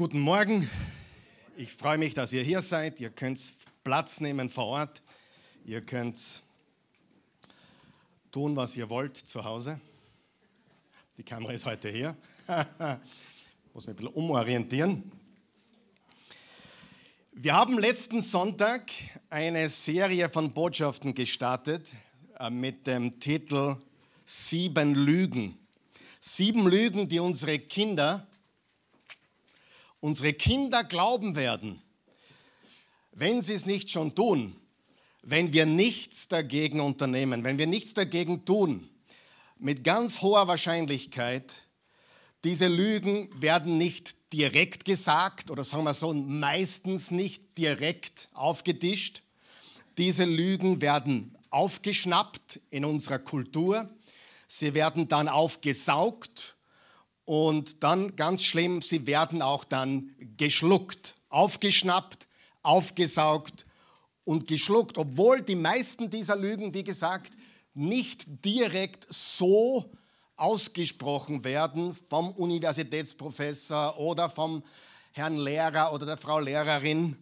Guten Morgen. Ich freue mich, dass ihr hier seid. Ihr könnt Platz nehmen vor Ort. Ihr könnt tun, was ihr wollt zu Hause. Die Kamera ist heute hier. Muss mich ein bisschen umorientieren. Wir haben letzten Sonntag eine Serie von Botschaften gestartet äh, mit dem Titel Sieben Lügen. Sieben Lügen, die unsere Kinder unsere Kinder glauben werden, wenn sie es nicht schon tun, wenn wir nichts dagegen unternehmen, wenn wir nichts dagegen tun, mit ganz hoher Wahrscheinlichkeit, diese Lügen werden nicht direkt gesagt oder sagen wir so, meistens nicht direkt aufgetischt. Diese Lügen werden aufgeschnappt in unserer Kultur. Sie werden dann aufgesaugt und dann ganz schlimm, sie werden auch dann geschluckt, aufgeschnappt, aufgesaugt und geschluckt, obwohl die meisten dieser Lügen, wie gesagt, nicht direkt so ausgesprochen werden vom Universitätsprofessor oder vom Herrn Lehrer oder der Frau Lehrerin,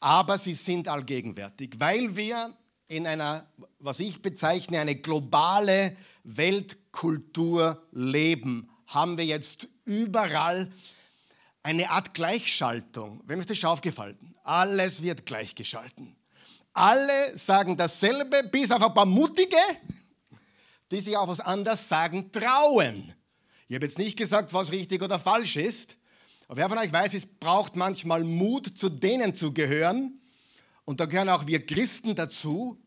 aber sie sind allgegenwärtig, weil wir in einer, was ich bezeichne, eine globale Weltkultur leben haben wir jetzt überall eine Art Gleichschaltung. Wem ist das schon aufgefallen? Alles wird gleichgeschalten. Alle sagen dasselbe, bis auf ein paar Mutige, die sich auch was anderes sagen trauen. Ich habe jetzt nicht gesagt, was richtig oder falsch ist, aber wer von euch weiß, es braucht manchmal Mut, zu denen zu gehören, und da gehören auch wir Christen dazu,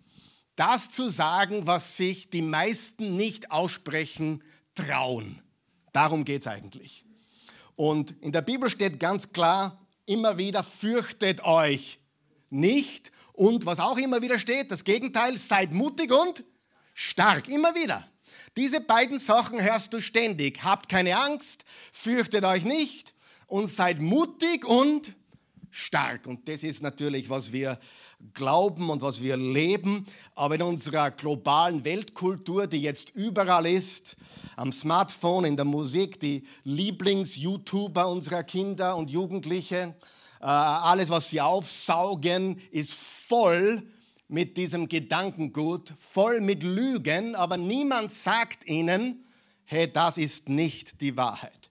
das zu sagen, was sich die meisten nicht aussprechen trauen. Darum geht es eigentlich. Und in der Bibel steht ganz klar, immer wieder, fürchtet euch nicht. Und was auch immer wieder steht, das Gegenteil, seid mutig und stark. Immer wieder. Diese beiden Sachen hörst du ständig. Habt keine Angst, fürchtet euch nicht und seid mutig und stark. Und das ist natürlich, was wir glauben und was wir leben. Aber in unserer globalen Weltkultur, die jetzt überall ist, am Smartphone, in der Musik, die Lieblings-YouTuber unserer Kinder und Jugendliche, äh, alles, was sie aufsaugen, ist voll mit diesem Gedankengut, voll mit Lügen, aber niemand sagt ihnen, hey, das ist nicht die Wahrheit.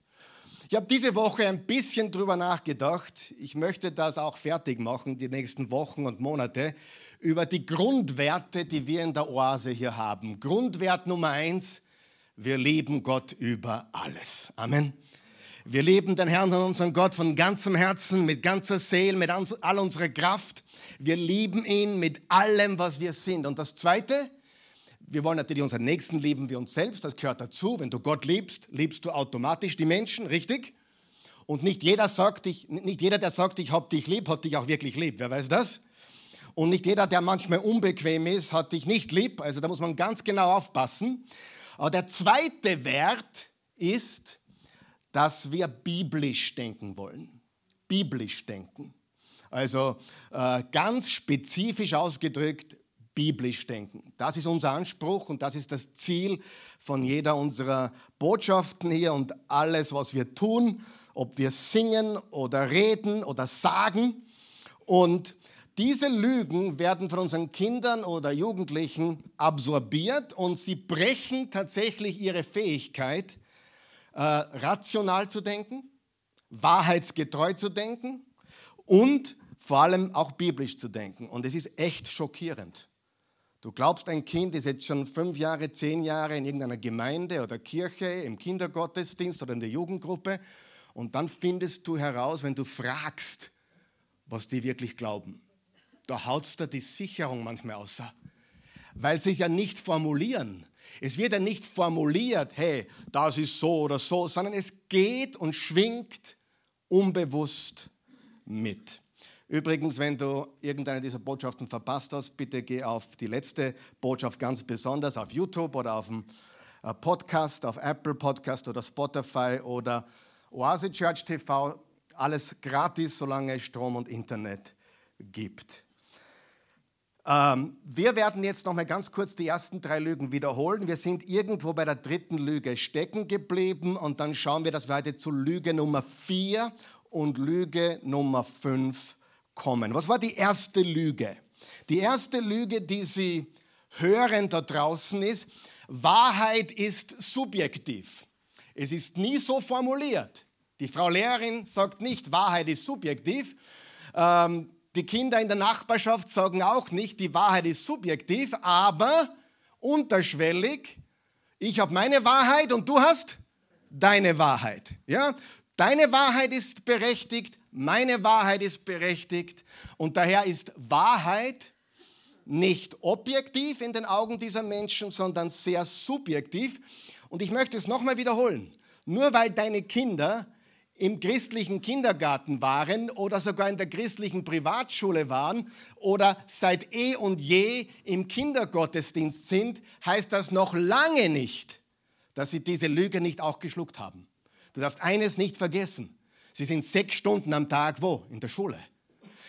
Ich habe diese Woche ein bisschen drüber nachgedacht. Ich möchte das auch fertig machen, die nächsten Wochen und Monate, über die Grundwerte, die wir in der Oase hier haben. Grundwert Nummer eins, wir lieben Gott über alles. Amen. Wir lieben den Herrn und unseren Gott von ganzem Herzen, mit ganzer Seele, mit all unserer Kraft. Wir lieben ihn mit allem, was wir sind. Und das Zweite, wir wollen natürlich unseren Nächsten lieben wie uns selbst, das gehört dazu. Wenn du Gott liebst, liebst du automatisch die Menschen, richtig? Und nicht jeder, sagt, ich, nicht jeder der sagt, ich habe dich lieb, hat dich auch wirklich lieb. Wer weiß das? Und nicht jeder, der manchmal unbequem ist, hat dich nicht lieb. Also da muss man ganz genau aufpassen. Aber der zweite Wert ist, dass wir biblisch denken wollen. Biblisch denken. Also äh, ganz spezifisch ausgedrückt, biblisch denken. Das ist unser Anspruch und das ist das Ziel von jeder unserer Botschaften hier und alles, was wir tun, ob wir singen oder reden oder sagen. Und diese Lügen werden von unseren Kindern oder Jugendlichen absorbiert und sie brechen tatsächlich ihre Fähigkeit, äh, rational zu denken, wahrheitsgetreu zu denken und vor allem auch biblisch zu denken. Und es ist echt schockierend. Du glaubst, ein Kind ist jetzt schon fünf Jahre, zehn Jahre in irgendeiner Gemeinde oder Kirche, im Kindergottesdienst oder in der Jugendgruppe und dann findest du heraus, wenn du fragst, was die wirklich glauben. Da haut da die Sicherung manchmal außer. Weil sie es ja nicht formulieren. Es wird ja nicht formuliert, hey, das ist so oder so, sondern es geht und schwingt unbewusst mit. Übrigens, wenn du irgendeine dieser Botschaften verpasst hast, bitte geh auf die letzte Botschaft ganz besonders auf YouTube oder auf dem äh, Podcast, auf Apple Podcast oder Spotify oder Oase Church TV. Alles gratis, solange es Strom und Internet gibt. Ähm, wir werden jetzt noch mal ganz kurz die ersten drei Lügen wiederholen. Wir sind irgendwo bei der dritten Lüge stecken geblieben und dann schauen wir, dass wir heute zu Lüge Nummer vier und Lüge Nummer 5 kommen. Was war die erste Lüge? Die erste Lüge, die Sie hören da draußen ist, Wahrheit ist subjektiv. Es ist nie so formuliert. Die Frau Lehrerin sagt nicht, Wahrheit ist subjektiv. Ähm, die Kinder in der Nachbarschaft sagen auch nicht, die Wahrheit ist subjektiv, aber unterschwellig, ich habe meine Wahrheit und du hast deine Wahrheit. Ja? Deine Wahrheit ist berechtigt, meine Wahrheit ist berechtigt und daher ist Wahrheit nicht objektiv in den Augen dieser Menschen, sondern sehr subjektiv. Und ich möchte es nochmal wiederholen. Nur weil deine Kinder im christlichen Kindergarten waren oder sogar in der christlichen Privatschule waren oder seit eh und je im Kindergottesdienst sind, heißt das noch lange nicht, dass sie diese Lüge nicht auch geschluckt haben. Du darfst eines nicht vergessen. Sie sind sechs Stunden am Tag wo? In der Schule.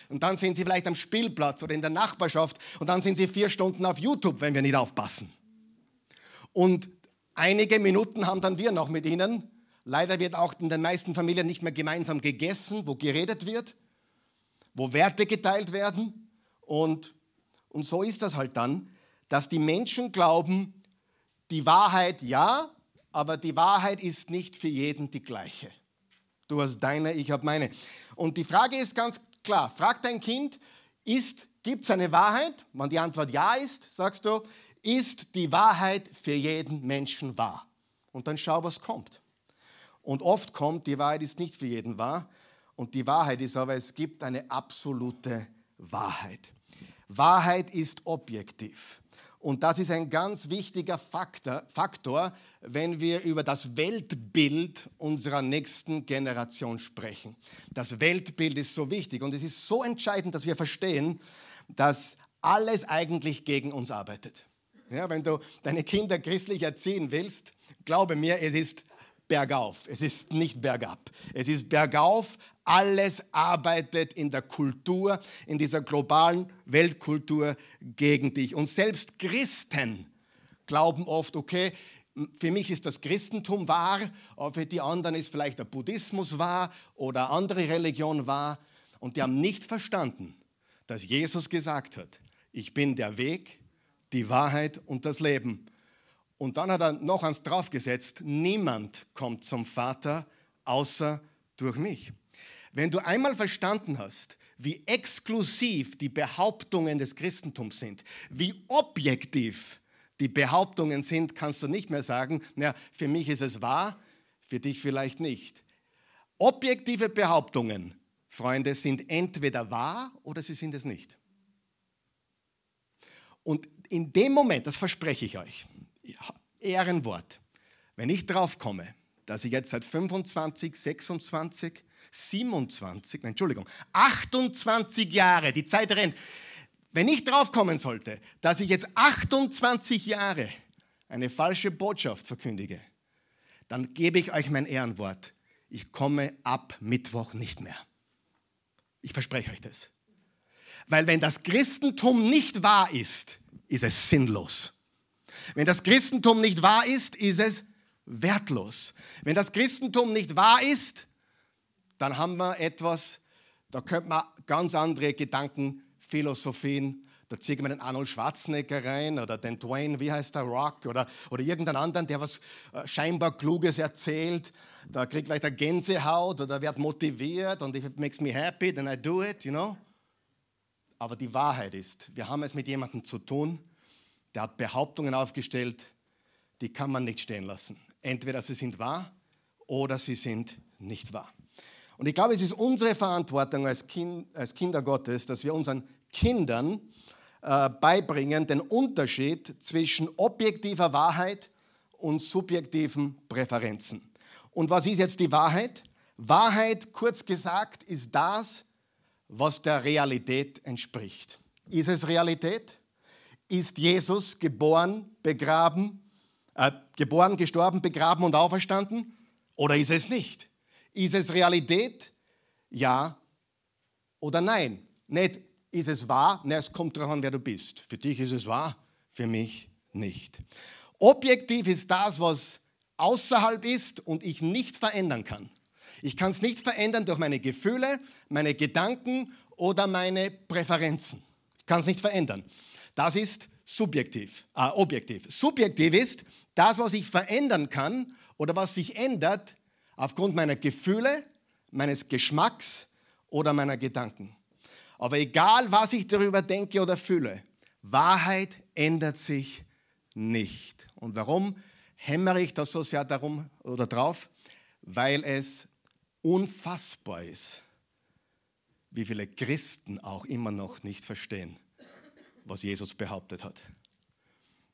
Und dann sind sie vielleicht am Spielplatz oder in der Nachbarschaft und dann sind sie vier Stunden auf YouTube, wenn wir nicht aufpassen. Und einige Minuten haben dann wir noch mit ihnen Leider wird auch in den meisten Familien nicht mehr gemeinsam gegessen, wo geredet wird, wo Werte geteilt werden. Und, und so ist das halt dann, dass die Menschen glauben, die Wahrheit ja, aber die Wahrheit ist nicht für jeden die gleiche. Du hast deine, ich habe meine. Und die Frage ist ganz klar, frag dein Kind, gibt es eine Wahrheit? Wenn die Antwort ja ist, sagst du, ist die Wahrheit für jeden Menschen wahr? Und dann schau, was kommt. Und oft kommt, die Wahrheit ist nicht für jeden wahr. Und die Wahrheit ist aber, es gibt eine absolute Wahrheit. Wahrheit ist objektiv. Und das ist ein ganz wichtiger Faktor, Faktor, wenn wir über das Weltbild unserer nächsten Generation sprechen. Das Weltbild ist so wichtig und es ist so entscheidend, dass wir verstehen, dass alles eigentlich gegen uns arbeitet. Ja, wenn du deine Kinder christlich erziehen willst, glaube mir, es ist bergauf. Es ist nicht bergab. Es ist bergauf. Alles arbeitet in der Kultur, in dieser globalen Weltkultur gegen dich. Und selbst Christen glauben oft, okay, für mich ist das Christentum wahr, aber für die anderen ist vielleicht der Buddhismus wahr oder andere Religion wahr. Und die haben nicht verstanden, dass Jesus gesagt hat, ich bin der Weg, die Wahrheit und das Leben. Und dann hat er noch eins draufgesetzt, niemand kommt zum Vater außer durch mich. Wenn du einmal verstanden hast, wie exklusiv die Behauptungen des Christentums sind, wie objektiv die Behauptungen sind, kannst du nicht mehr sagen, na, für mich ist es wahr, für dich vielleicht nicht. Objektive Behauptungen, Freunde, sind entweder wahr oder sie sind es nicht. Und in dem Moment, das verspreche ich euch, Ehrenwort. Wenn ich drauf komme, dass ich jetzt seit 25, 26, 27, nein, Entschuldigung, 28 Jahre, die Zeit rennt, wenn ich drauf kommen sollte, dass ich jetzt 28 Jahre eine falsche Botschaft verkündige, dann gebe ich euch mein Ehrenwort. Ich komme ab Mittwoch nicht mehr. Ich verspreche euch das. Weil wenn das Christentum nicht wahr ist, ist es sinnlos. Wenn das Christentum nicht wahr ist, ist es wertlos. Wenn das Christentum nicht wahr ist, dann haben wir etwas, da könnte man ganz andere Gedanken, Philosophien, da ziehen wir den Arnold Schwarzenegger rein oder den Dwayne, wie heißt der, Rock oder, oder irgendeinen anderen, der was äh, scheinbar Kluges erzählt. Da kriegt vielleicht eine Gänsehaut oder wird motiviert und it makes me happy, then I do it, you know. Aber die Wahrheit ist, wir haben es mit jemandem zu tun, der hat Behauptungen aufgestellt, die kann man nicht stehen lassen. Entweder sie sind wahr oder sie sind nicht wahr. Und ich glaube, es ist unsere Verantwortung als, kind, als Kinder Gottes, dass wir unseren Kindern äh, beibringen den Unterschied zwischen objektiver Wahrheit und subjektiven Präferenzen. Und was ist jetzt die Wahrheit? Wahrheit, kurz gesagt, ist das, was der Realität entspricht. Ist es Realität? Ist Jesus geboren, begraben, äh, geboren, gestorben, begraben und auferstanden? Oder ist es nicht? Ist es Realität? Ja oder nein? Nicht, ist es wahr? Nein, es kommt darauf an, wer du bist. Für dich ist es wahr, für mich nicht. Objektiv ist das, was außerhalb ist und ich nicht verändern kann. Ich kann es nicht verändern durch meine Gefühle, meine Gedanken oder meine Präferenzen. Ich kann es nicht verändern. Das ist subjektiv, äh, objektiv. Subjektiv ist das, was ich verändern kann oder was sich ändert aufgrund meiner Gefühle, meines Geschmacks oder meiner Gedanken. Aber egal, was ich darüber denke oder fühle, Wahrheit ändert sich nicht. Und warum hämmere ich das so sehr darum oder drauf? Weil es unfassbar ist, wie viele Christen auch immer noch nicht verstehen, was Jesus behauptet hat.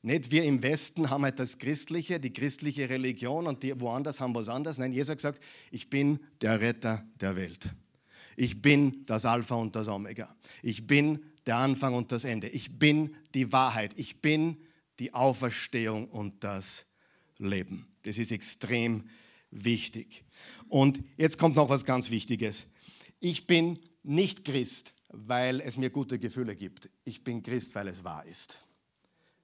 Nicht wir im Westen haben halt das Christliche, die christliche Religion und die woanders haben was anderes. Nein, Jesus hat gesagt, ich bin der Retter der Welt. Ich bin das Alpha und das Omega. Ich bin der Anfang und das Ende. Ich bin die Wahrheit. Ich bin die Auferstehung und das Leben. Das ist extrem wichtig. Und jetzt kommt noch was ganz Wichtiges. Ich bin nicht Christ, weil es mir gute Gefühle gibt. Ich bin Christ, weil es wahr ist.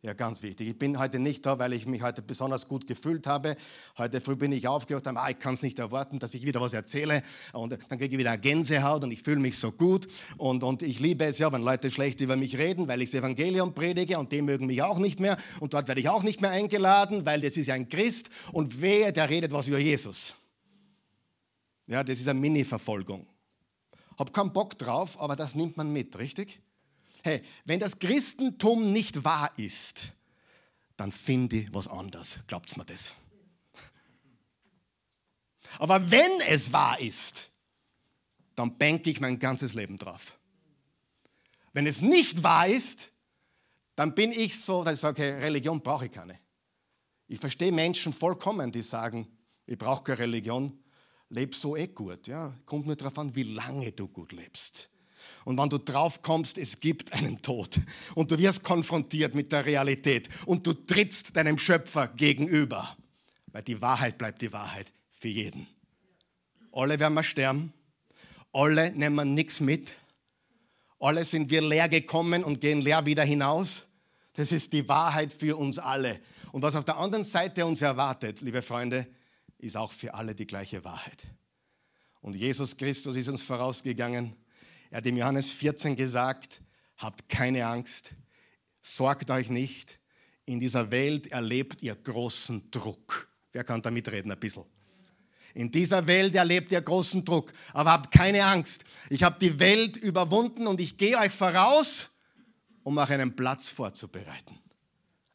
Ja, ganz wichtig. Ich bin heute nicht da, weil ich mich heute besonders gut gefühlt habe. Heute früh bin ich aufgewacht und ah, ich kann es nicht erwarten, dass ich wieder was erzähle. Und dann kriege ich wieder Gänsehaut und ich fühle mich so gut. Und, und ich liebe es ja, wenn Leute schlecht über mich reden, weil ich das Evangelium predige und die mögen mich auch nicht mehr. Und dort werde ich auch nicht mehr eingeladen, weil das ist ja ein Christ. Und wer, der redet was über Jesus. Ja, das ist eine Mini-Verfolgung. Hab keinen Bock drauf, aber das nimmt man mit, richtig? Hey, wenn das Christentum nicht wahr ist, dann finde ich was anderes. Glaubt's mir das? Aber wenn es wahr ist, dann bänke ich mein ganzes Leben drauf. Wenn es nicht wahr ist, dann bin ich so, dass ich sage, Religion brauche ich keine. Ich verstehe Menschen vollkommen, die sagen, ich brauche keine Religion, lebe so eh gut. Ja, kommt nur darauf an, wie lange du gut lebst. Und wenn du drauf kommst, es gibt einen Tod und du wirst konfrontiert mit der Realität und du trittst deinem Schöpfer gegenüber, weil die Wahrheit bleibt die Wahrheit für jeden. Alle werden wir sterben, alle nehmen nichts mit, alle sind wir leer gekommen und gehen leer wieder hinaus. Das ist die Wahrheit für uns alle. Und was auf der anderen Seite uns erwartet, liebe Freunde, ist auch für alle die gleiche Wahrheit. Und Jesus Christus ist uns vorausgegangen er hat im Johannes 14 gesagt, habt keine Angst, sorgt euch nicht, in dieser Welt erlebt ihr großen Druck. Wer kann da mitreden ein bisschen? In dieser Welt erlebt ihr großen Druck, aber habt keine Angst. Ich habe die Welt überwunden und ich gehe euch voraus, um euch einen Platz vorzubereiten.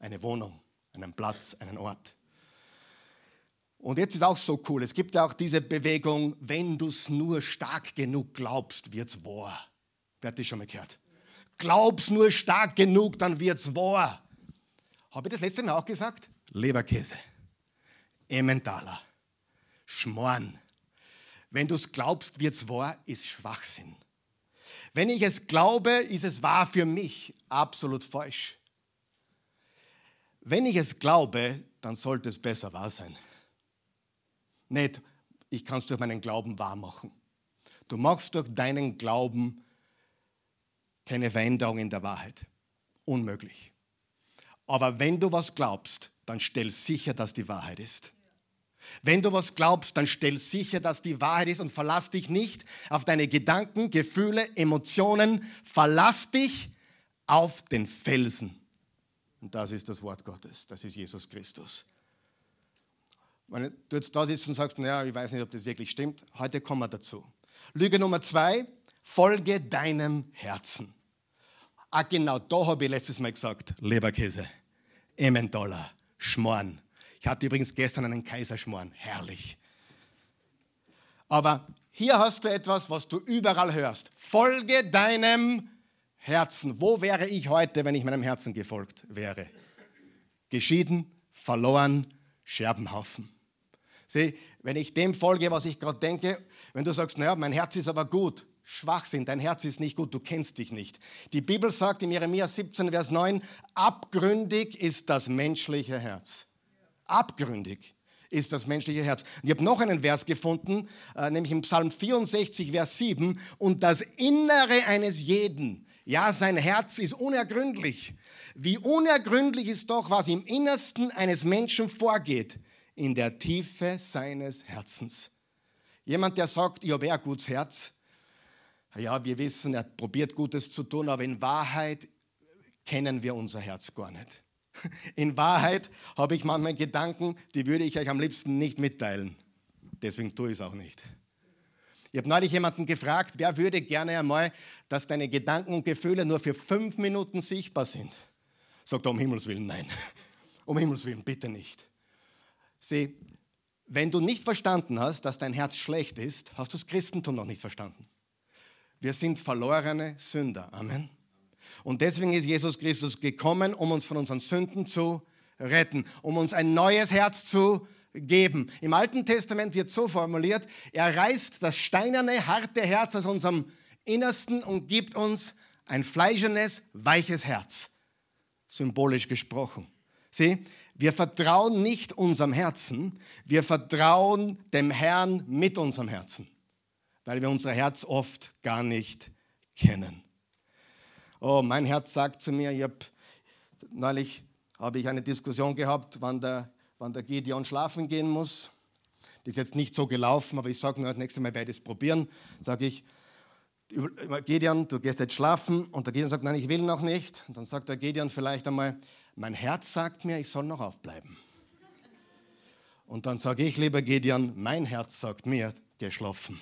Eine Wohnung, einen Platz, einen Ort. Und jetzt ist auch so cool, es gibt ja auch diese Bewegung, wenn du es nur stark genug glaubst, wird es wahr. Wer hat das schon mal gehört? Glaub's nur stark genug, dann wird es wahr. Habe ich das letzte Mal auch gesagt? Leberkäse, Emmentaler, Schmoren. Wenn du es glaubst, wird es wahr, ist Schwachsinn. Wenn ich es glaube, ist es wahr für mich. Absolut falsch. Wenn ich es glaube, dann sollte es besser wahr sein. Nicht, ich kann es durch meinen Glauben wahr machen. Du machst durch deinen Glauben keine Veränderung in der Wahrheit. Unmöglich. Aber wenn du was glaubst, dann stell sicher, dass die Wahrheit ist. Wenn du was glaubst, dann stell sicher, dass die Wahrheit ist und verlass dich nicht auf deine Gedanken, Gefühle, Emotionen. Verlass dich auf den Felsen. Und das ist das Wort Gottes. Das ist Jesus Christus. Wenn du jetzt da sitzt und sagst, naja, ich weiß nicht, ob das wirklich stimmt, heute kommen wir dazu. Lüge Nummer zwei, folge deinem Herzen. Ah, genau, da habe ich letztes Mal gesagt, Leberkäse, Emmentaler, Schmoren. Ich hatte übrigens gestern einen Kaiserschmoren, herrlich. Aber hier hast du etwas, was du überall hörst. Folge deinem Herzen. Wo wäre ich heute, wenn ich meinem Herzen gefolgt wäre? Geschieden, verloren, Scherbenhaufen. Sieh, wenn ich dem folge, was ich gerade denke, wenn du sagst, naja, mein Herz ist aber gut, Schwachsinn, dein Herz ist nicht gut, du kennst dich nicht. Die Bibel sagt in Jeremia 17, Vers 9, abgründig ist das menschliche Herz. Abgründig ist das menschliche Herz. Und ich habe noch einen Vers gefunden, äh, nämlich im Psalm 64, Vers 7, und das Innere eines jeden, ja, sein Herz ist unergründlich. Wie unergründlich ist doch, was im Innersten eines Menschen vorgeht in der Tiefe seines Herzens. Jemand, der sagt, ich habe ein gutes Herz. Ja, wir wissen, er probiert Gutes zu tun, aber in Wahrheit kennen wir unser Herz gar nicht. In Wahrheit habe ich manchmal Gedanken, die würde ich euch am liebsten nicht mitteilen. Deswegen tue ich es auch nicht. Ich habe neulich jemanden gefragt, wer würde gerne einmal, dass deine Gedanken und Gefühle nur für fünf Minuten sichtbar sind. Sagt er, um Himmels Willen, nein. Um Himmels Willen, bitte nicht. Sieh, wenn du nicht verstanden hast, dass dein Herz schlecht ist, hast du das Christentum noch nicht verstanden. Wir sind verlorene Sünder. Amen. Und deswegen ist Jesus Christus gekommen, um uns von unseren Sünden zu retten, um uns ein neues Herz zu geben. Im Alten Testament wird so formuliert, er reißt das steinerne, harte Herz aus unserem Innersten und gibt uns ein fleischendes, weiches Herz. Symbolisch gesprochen. Sieh, wir vertrauen nicht unserem Herzen, wir vertrauen dem Herrn mit unserem Herzen, weil wir unser Herz oft gar nicht kennen. Oh, mein Herz sagt zu mir, ich hab, neulich habe ich eine Diskussion gehabt, wann der, wann der Gideon schlafen gehen muss. Das ist jetzt nicht so gelaufen, aber ich sage nur, das nächste Mal werde ich es probieren. Sage ich, Gideon, du gehst jetzt schlafen. Und der Gideon sagt, nein, ich will noch nicht. Und dann sagt der Gideon vielleicht einmal, mein Herz sagt mir, ich soll noch aufbleiben. Und dann sage ich, lieber Gideon, mein Herz sagt mir, geschlafen.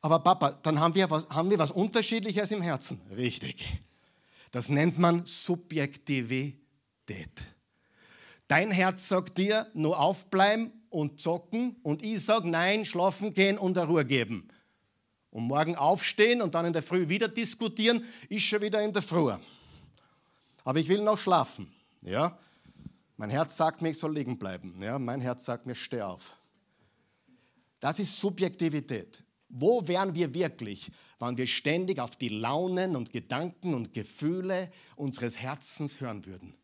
Aber Papa, dann haben wir, was, haben wir was Unterschiedliches im Herzen. Richtig. Das nennt man Subjektivität. Dein Herz sagt dir, nur aufbleiben und zocken. Und ich sage, nein, schlafen gehen und eine Ruhe geben. Und morgen aufstehen und dann in der Früh wieder diskutieren, ist schon wieder in der Früh. Aber ich will noch schlafen. Ja? Mein Herz sagt mir, ich soll liegen bleiben. Ja? Mein Herz sagt mir, steh auf. Das ist Subjektivität. Wo wären wir wirklich, wenn wir ständig auf die Launen und Gedanken und Gefühle unseres Herzens hören würden?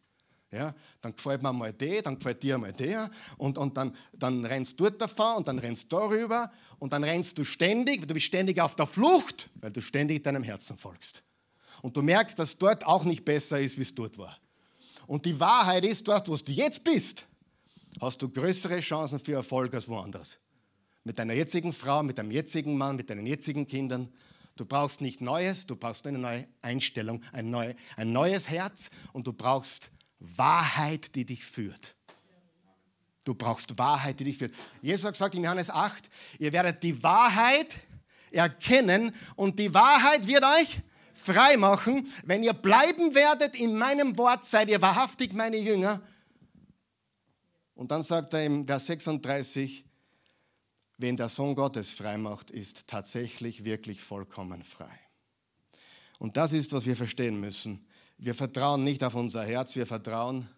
Ja, dann gefällt mir mal der, dann gefällt dir mal der und, und dann, dann rennst du dort davon und dann rennst du darüber und dann rennst du ständig, du bist ständig auf der Flucht, weil du ständig deinem Herzen folgst. Und du merkst, dass dort auch nicht besser ist, wie es dort war. Und die Wahrheit ist, dort, wo du jetzt bist, hast du größere Chancen für Erfolg als woanders. Mit deiner jetzigen Frau, mit deinem jetzigen Mann, mit deinen jetzigen Kindern. Du brauchst nicht Neues, du brauchst eine neue Einstellung, ein, neu, ein neues Herz und du brauchst Wahrheit, die dich führt. Du brauchst Wahrheit, die dich führt. Jesus gesagt in Johannes 8, ihr werdet die Wahrheit erkennen und die Wahrheit wird euch frei machen. Wenn ihr bleiben werdet in meinem Wort, seid ihr wahrhaftig meine Jünger. Und dann sagt er im Vers 36, wen der Sohn Gottes frei macht, ist tatsächlich wirklich vollkommen frei. Und das ist, was wir verstehen müssen. Wir vertrauen nicht auf unser Herz, wir vertrauen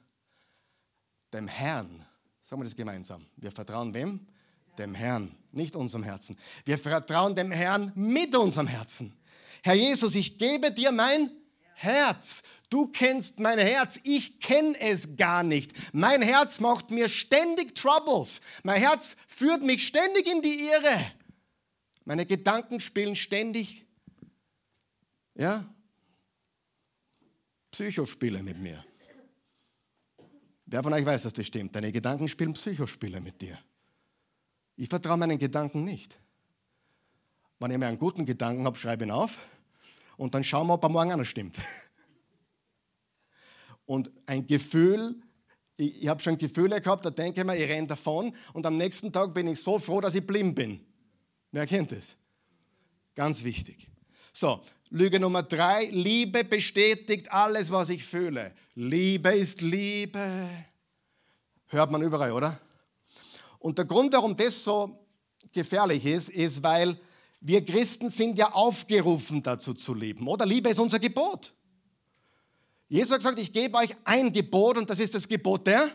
dem Herrn. Sagen wir das gemeinsam. Wir vertrauen wem? Dem Herrn, nicht unserem Herzen. Wir vertrauen dem Herrn mit unserem Herzen. Herr Jesus, ich gebe dir mein Herz. Du kennst mein Herz, ich kenne es gar nicht. Mein Herz macht mir ständig Troubles. Mein Herz führt mich ständig in die Irre. Meine Gedanken spielen ständig ja, Psychospiele mit mir. Wer von euch weiß, dass das stimmt? Deine Gedanken spielen Psychospiele mit dir. Ich vertraue meinen Gedanken nicht. Wenn ich mir einen guten Gedanken habe, schreibe ihn auf und dann schauen wir, ob er morgen noch stimmt. Und ein Gefühl, ich, ich habe schon Gefühle gehabt, da denke ich mir, ich renne davon und am nächsten Tag bin ich so froh, dass ich blind bin. Wer kennt das? Ganz wichtig. So, Lüge Nummer drei, Liebe bestätigt alles, was ich fühle. Liebe ist Liebe. Hört man überall, oder? Und der Grund, warum das so gefährlich ist, ist, weil wir Christen sind ja aufgerufen dazu zu lieben, oder? Liebe ist unser Gebot. Jesus hat gesagt, ich gebe euch ein Gebot und das ist das Gebot der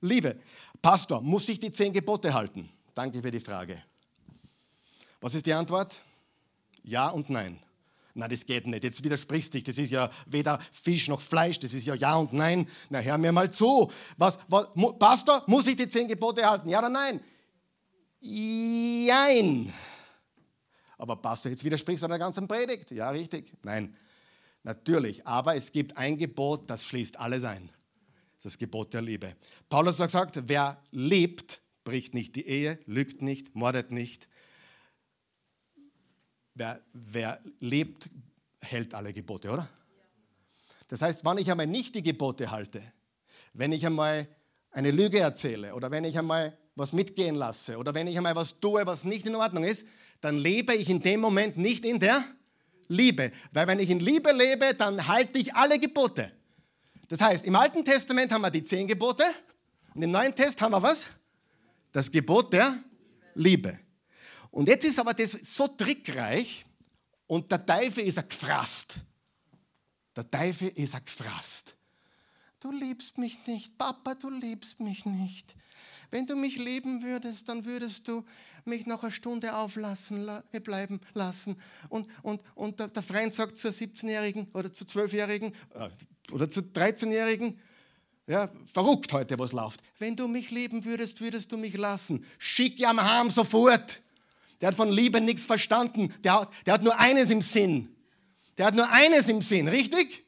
Liebe. Pastor, muss ich die zehn Gebote halten? Danke für die Frage. Was ist die Antwort? Ja und nein. Na, das geht nicht. Jetzt widersprichst dich. Das ist ja weder Fisch noch Fleisch. Das ist ja Ja und Nein. Na, hör mir mal zu. Was, was, Pastor, muss ich die zehn Gebote halten? Ja oder nein? Jein. Aber Pastor, jetzt widersprichst du der ganzen Predigt. Ja, richtig. Nein, natürlich. Aber es gibt ein Gebot, das schließt alles ein. Das Gebot der Liebe. Paulus hat gesagt, wer liebt, bricht nicht die Ehe, lügt nicht, mordet nicht. Wer, wer lebt, hält alle Gebote, oder? Das heißt, wenn ich einmal nicht die Gebote halte, wenn ich einmal eine Lüge erzähle oder wenn ich einmal was mitgehen lasse oder wenn ich einmal was tue, was nicht in Ordnung ist, dann lebe ich in dem Moment nicht in der Liebe. Weil wenn ich in Liebe lebe, dann halte ich alle Gebote. Das heißt, im Alten Testament haben wir die zehn Gebote und im Neuen Test haben wir was? Das Gebot der Liebe. Und jetzt ist aber das so trickreich und der Teufel ist er gefrasst. Der Teufel ist er gefrasst. Du liebst mich nicht, Papa, du liebst mich nicht. Wenn du mich lieben würdest, dann würdest du mich noch eine Stunde auflassen äh, bleiben lassen. Und, und, und der, Freund sagt zur 17-Jährigen oder zur 12-Jährigen äh, oder zur 13-Jährigen, ja, verrückt heute, was läuft. Wenn du mich lieben würdest, würdest du mich lassen. Schick ihn heim sofort. Der hat von Liebe nichts verstanden. Der, der hat nur eines im Sinn. Der hat nur eines im Sinn, richtig?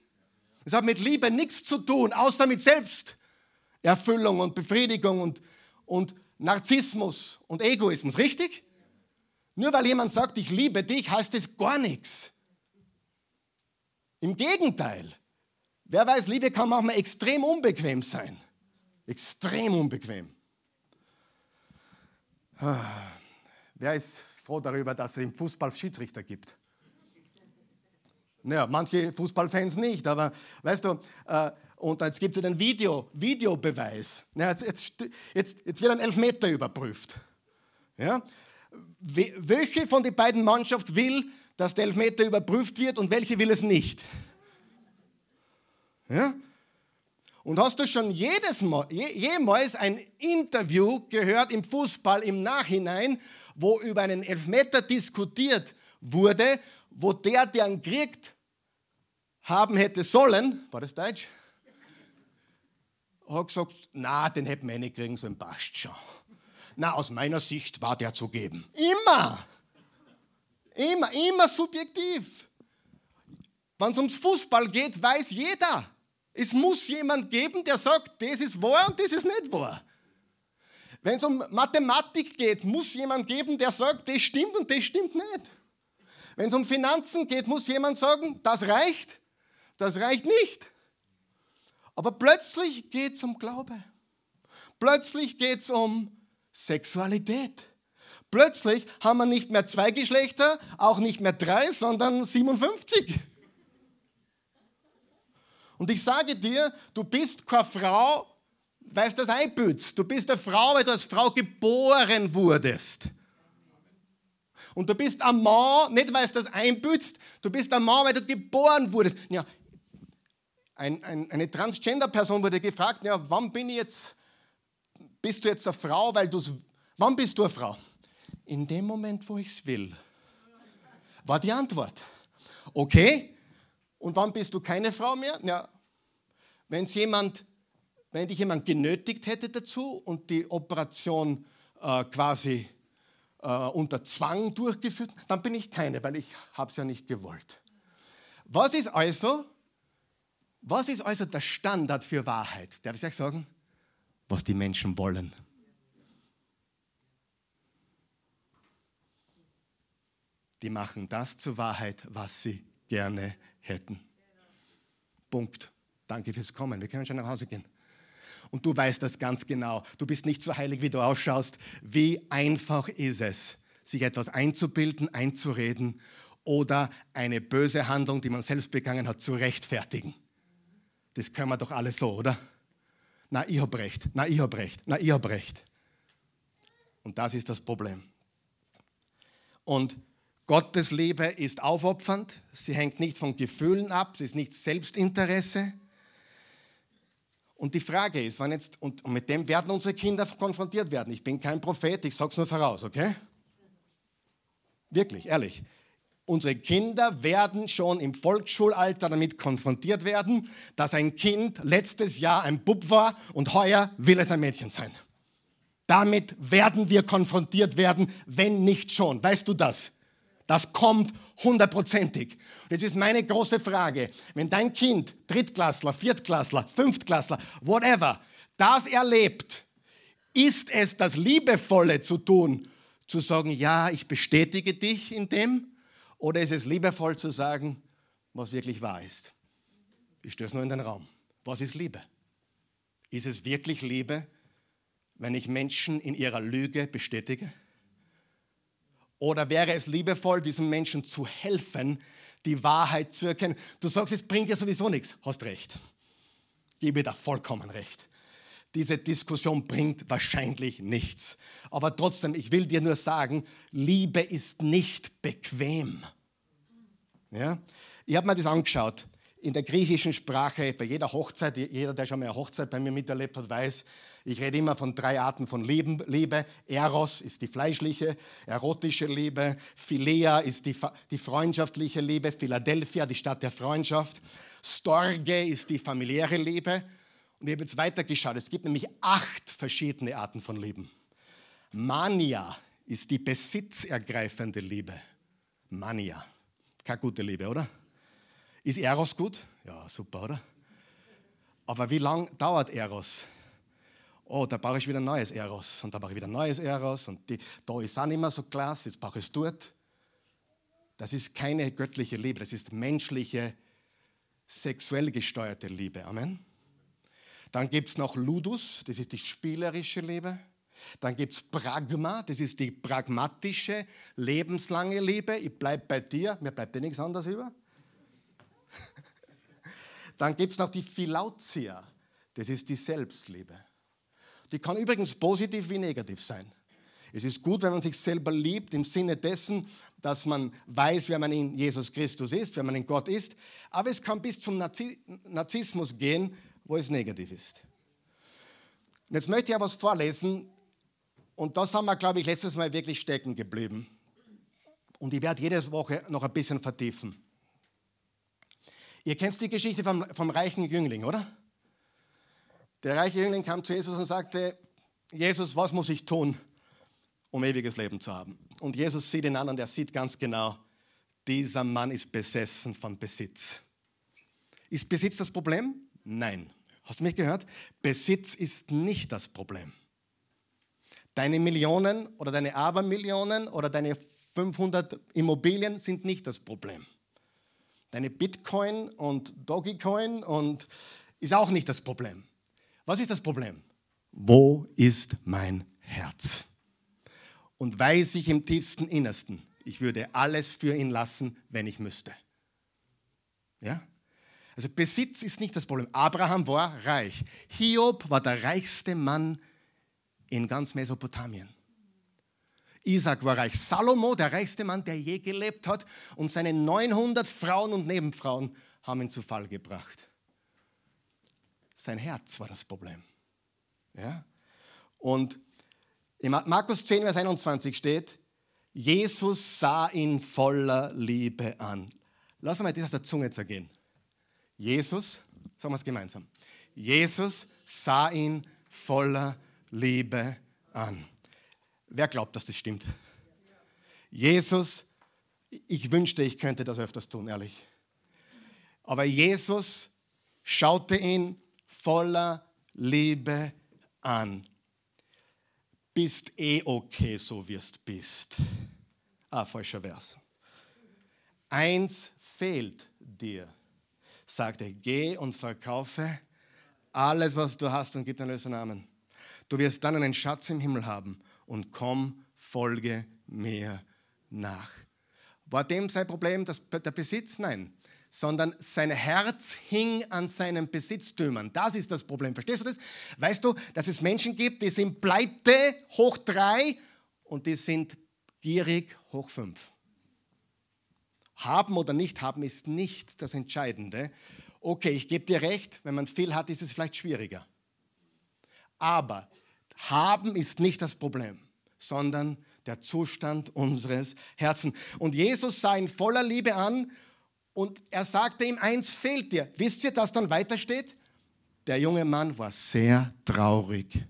Es hat mit Liebe nichts zu tun, außer mit Selbsterfüllung und Befriedigung und, und Narzissmus und Egoismus, richtig? Nur weil jemand sagt, ich liebe dich, heißt es gar nichts. Im Gegenteil. Wer weiß, Liebe kann manchmal extrem unbequem sein. Extrem unbequem. Ah, wer ist froh darüber, dass es im Fußball Schiedsrichter gibt? Naja, manche Fußballfans nicht, aber weißt du, äh, und jetzt gibt es einen Video, Videobeweis. Ja, jetzt, jetzt, jetzt, jetzt wird ein Elfmeter überprüft. Ja? Welche von den beiden Mannschaften will, dass der Elfmeter überprüft wird und welche will es nicht? Ja? Und hast du schon jedes Mal, jemals ein Interview gehört im Fußball im Nachhinein, wo über einen Elfmeter diskutiert wurde, wo der, der ihn kriegt, haben hätte sollen, war das Deutsch? Hat gesagt, na, den hätten wir nicht kriegen sollen, passt schon. Na, aus meiner Sicht war der zu geben. Immer. Immer, immer subjektiv. Wenn es ums Fußball geht, weiß jeder. Es muss jemand geben, der sagt, das ist wahr und das ist nicht wahr. Wenn es um Mathematik geht, muss jemand geben, der sagt, das stimmt und das stimmt nicht. Wenn es um Finanzen geht, muss jemand sagen, das reicht, das reicht nicht. Aber plötzlich geht es um Glaube. Plötzlich geht es um Sexualität. Plötzlich haben wir nicht mehr zwei Geschlechter, auch nicht mehr drei, sondern 57. Und ich sage dir, du bist keine Frau, weil du das einbützt. Du bist eine Frau, weil du als Frau geboren wurdest. Und du bist ein Mann, nicht weil du das einbützt, du bist ein Mann, weil du geboren wurdest. Ja, ein, ein, eine Transgender-Person wurde gefragt, ja, wann bin ich jetzt, bist du jetzt eine Frau, weil du wann bist du eine Frau? In dem Moment, wo ich es will, war die Antwort. Okay, und wann bist du keine Frau mehr? Ja, wenn jemand, wenn dich jemand genötigt hätte dazu und die Operation äh, quasi äh, unter Zwang durchgeführt, dann bin ich keine, weil ich habe es ja nicht gewollt. Was ist also, was ist also der Standard für Wahrheit? Darf ich euch sagen? Was die Menschen wollen. Die machen das zur Wahrheit, was sie gerne hätten. Punkt. Danke fürs Kommen. Wir können schon nach Hause gehen. Und du weißt das ganz genau. Du bist nicht so heilig, wie du ausschaust. Wie einfach ist es, sich etwas einzubilden, einzureden oder eine böse Handlung, die man selbst begangen hat, zu rechtfertigen. Das können wir doch alle so, oder? Na, ich habe recht. Na, ich habe recht. Na, ich habe recht. Und das ist das Problem. Und Gottes Liebe ist aufopfernd, sie hängt nicht von Gefühlen ab, sie ist nicht Selbstinteresse. Und die Frage ist, wann jetzt, und mit dem werden unsere Kinder konfrontiert werden. Ich bin kein Prophet, ich sage es nur voraus, okay? Wirklich, ehrlich. Unsere Kinder werden schon im Volksschulalter damit konfrontiert werden, dass ein Kind letztes Jahr ein Bub war und heuer will es ein Mädchen sein. Damit werden wir konfrontiert werden, wenn nicht schon. Weißt du das? Das kommt hundertprozentig. Und jetzt ist meine große Frage, wenn dein Kind, Drittklassler, Viertklassler, Fünftklassler, whatever, das erlebt, Ist es das Liebevolle zu tun, zu sagen, ja, ich bestätige dich in dem? Oder ist es liebevoll zu sagen, was wirklich wahr ist? Ich stöße nur in den Raum. Was ist Liebe? Ist es wirklich Liebe, wenn ich Menschen in ihrer Lüge bestätige? Oder wäre es liebevoll, diesen Menschen zu helfen, die Wahrheit zu erkennen? Du sagst, es bringt ja sowieso nichts. Hast recht. Gebe da vollkommen recht. Diese Diskussion bringt wahrscheinlich nichts. Aber trotzdem, ich will dir nur sagen, Liebe ist nicht bequem. Ja? Ich habe mir das angeschaut in der griechischen Sprache, bei jeder Hochzeit, jeder, der schon mal eine Hochzeit bei mir miterlebt hat, weiß, ich rede immer von drei Arten von Liebe. Eros ist die fleischliche, erotische Liebe. Philea ist die, die freundschaftliche Liebe. Philadelphia, die Stadt der Freundschaft. Storge ist die familiäre Liebe. Und ich habe jetzt weitergeschaut. Es gibt nämlich acht verschiedene Arten von Lieben. Mania ist die besitzergreifende Liebe. Mania. Keine gute Liebe, oder? Ist Eros gut? Ja, super, oder? Aber wie lange dauert Eros? Oh, da brauche ich wieder ein neues Eros und da brauche ich wieder ein neues Eros und die, da ist auch nicht mehr so klasse, jetzt brauche ich es dort. Das ist keine göttliche Liebe, das ist menschliche, sexuell gesteuerte Liebe. Amen. Dann gibt es noch Ludus, das ist die spielerische Liebe. Dann gibt es Pragma, das ist die pragmatische, lebenslange Liebe. Ich bleibe bei dir, mir bleibt dir nichts anderes über. Dann gibt es noch die Philautia, das ist die Selbstliebe. Die kann übrigens positiv wie negativ sein. Es ist gut, wenn man sich selber liebt, im Sinne dessen, dass man weiß, wer man in Jesus Christus ist, wer man in Gott ist. Aber es kann bis zum Narzissmus gehen, wo es negativ ist. Und jetzt möchte ich ja was vorlesen. Und das haben wir, glaube ich, letztes Mal wirklich stecken geblieben. Und ich werde jede Woche noch ein bisschen vertiefen. Ihr kennt die Geschichte vom, vom reichen Jüngling, oder? Der reiche Jüngling kam zu Jesus und sagte, Jesus, was muss ich tun, um ewiges Leben zu haben? Und Jesus sieht ihn an und er sieht ganz genau, dieser Mann ist besessen von Besitz. Ist Besitz das Problem? Nein. Hast du mich gehört? Besitz ist nicht das Problem. Deine Millionen oder deine Abermillionen oder deine 500 Immobilien sind nicht das Problem. Deine Bitcoin und Dogecoin und ist auch nicht das Problem. Was ist das Problem? Wo ist mein Herz? Und weiß ich im tiefsten Innersten, ich würde alles für ihn lassen, wenn ich müsste. Ja? Also Besitz ist nicht das Problem. Abraham war reich. Hiob war der reichste Mann in ganz Mesopotamien. Isaac war reich. Salomo, der reichste Mann, der je gelebt hat, und seine 900 Frauen und Nebenfrauen haben ihn zu Fall gebracht. Sein Herz war das Problem. Ja? Und in Markus 10, Vers 21 steht, Jesus sah ihn voller Liebe an. Lass mal das auf der Zunge zergehen. Jesus, sagen wir es gemeinsam, Jesus sah ihn voller Liebe an. Wer glaubt, dass das stimmt? Jesus, ich wünschte, ich könnte das öfters tun, ehrlich. Aber Jesus schaute ihn voller Liebe an. Bist eh okay, so wie es bist. Ah, falscher Vers. Eins fehlt dir, sagt er, geh und verkaufe alles, was du hast und gib den Namen. Du wirst dann einen Schatz im Himmel haben und komm, folge mir nach. War dem sein Problem das, der Besitz? Nein. Sondern sein Herz hing an seinen Besitztümern. Das ist das Problem. Verstehst du das? Weißt du, dass es Menschen gibt, die sind pleite hoch drei und die sind gierig hoch fünf. Haben oder nicht haben ist nicht das Entscheidende. Okay, ich gebe dir recht, wenn man viel hat, ist es vielleicht schwieriger. Aber haben ist nicht das Problem, sondern der Zustand unseres Herzens. Und Jesus sah ihn voller Liebe an und er sagte ihm, eins fehlt dir. Wisst ihr, dass dann weiter steht? Der junge Mann war sehr traurig.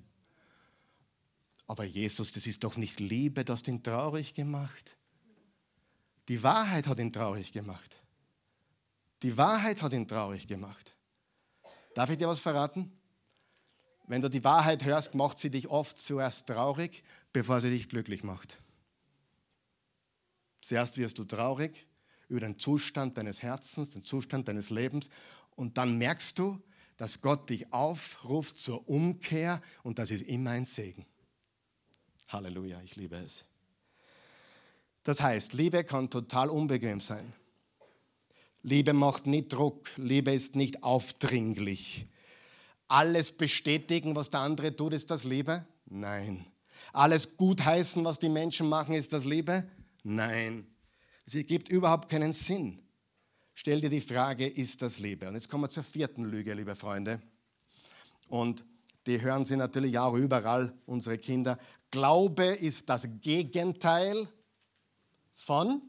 Aber Jesus, das ist doch nicht Liebe, das ihn traurig gemacht. Die Wahrheit hat ihn traurig gemacht. Die Wahrheit hat ihn traurig gemacht. Darf ich dir was verraten? wenn du die Wahrheit hörst, macht sie dich oft zuerst traurig, bevor sie dich glücklich macht. Zuerst wirst du traurig über den Zustand deines Herzens, den Zustand deines Lebens und dann merkst du, dass Gott dich aufruft zur Umkehr und das ist immer ein Segen. Halleluja, ich liebe es. Das heißt, Liebe kann total unbequem sein. Liebe macht nicht Druck, Liebe ist nicht aufdringlich. Alles bestätigen, was der andere tut, ist das Liebe? Nein. Alles gutheißen, was die Menschen machen, ist das Liebe? Nein. Es gibt überhaupt keinen Sinn. Stell dir die Frage, ist das Liebe? Und jetzt kommen wir zur vierten Lüge, liebe Freunde. Und die hören sie natürlich auch überall, unsere Kinder. Glaube ist das Gegenteil von.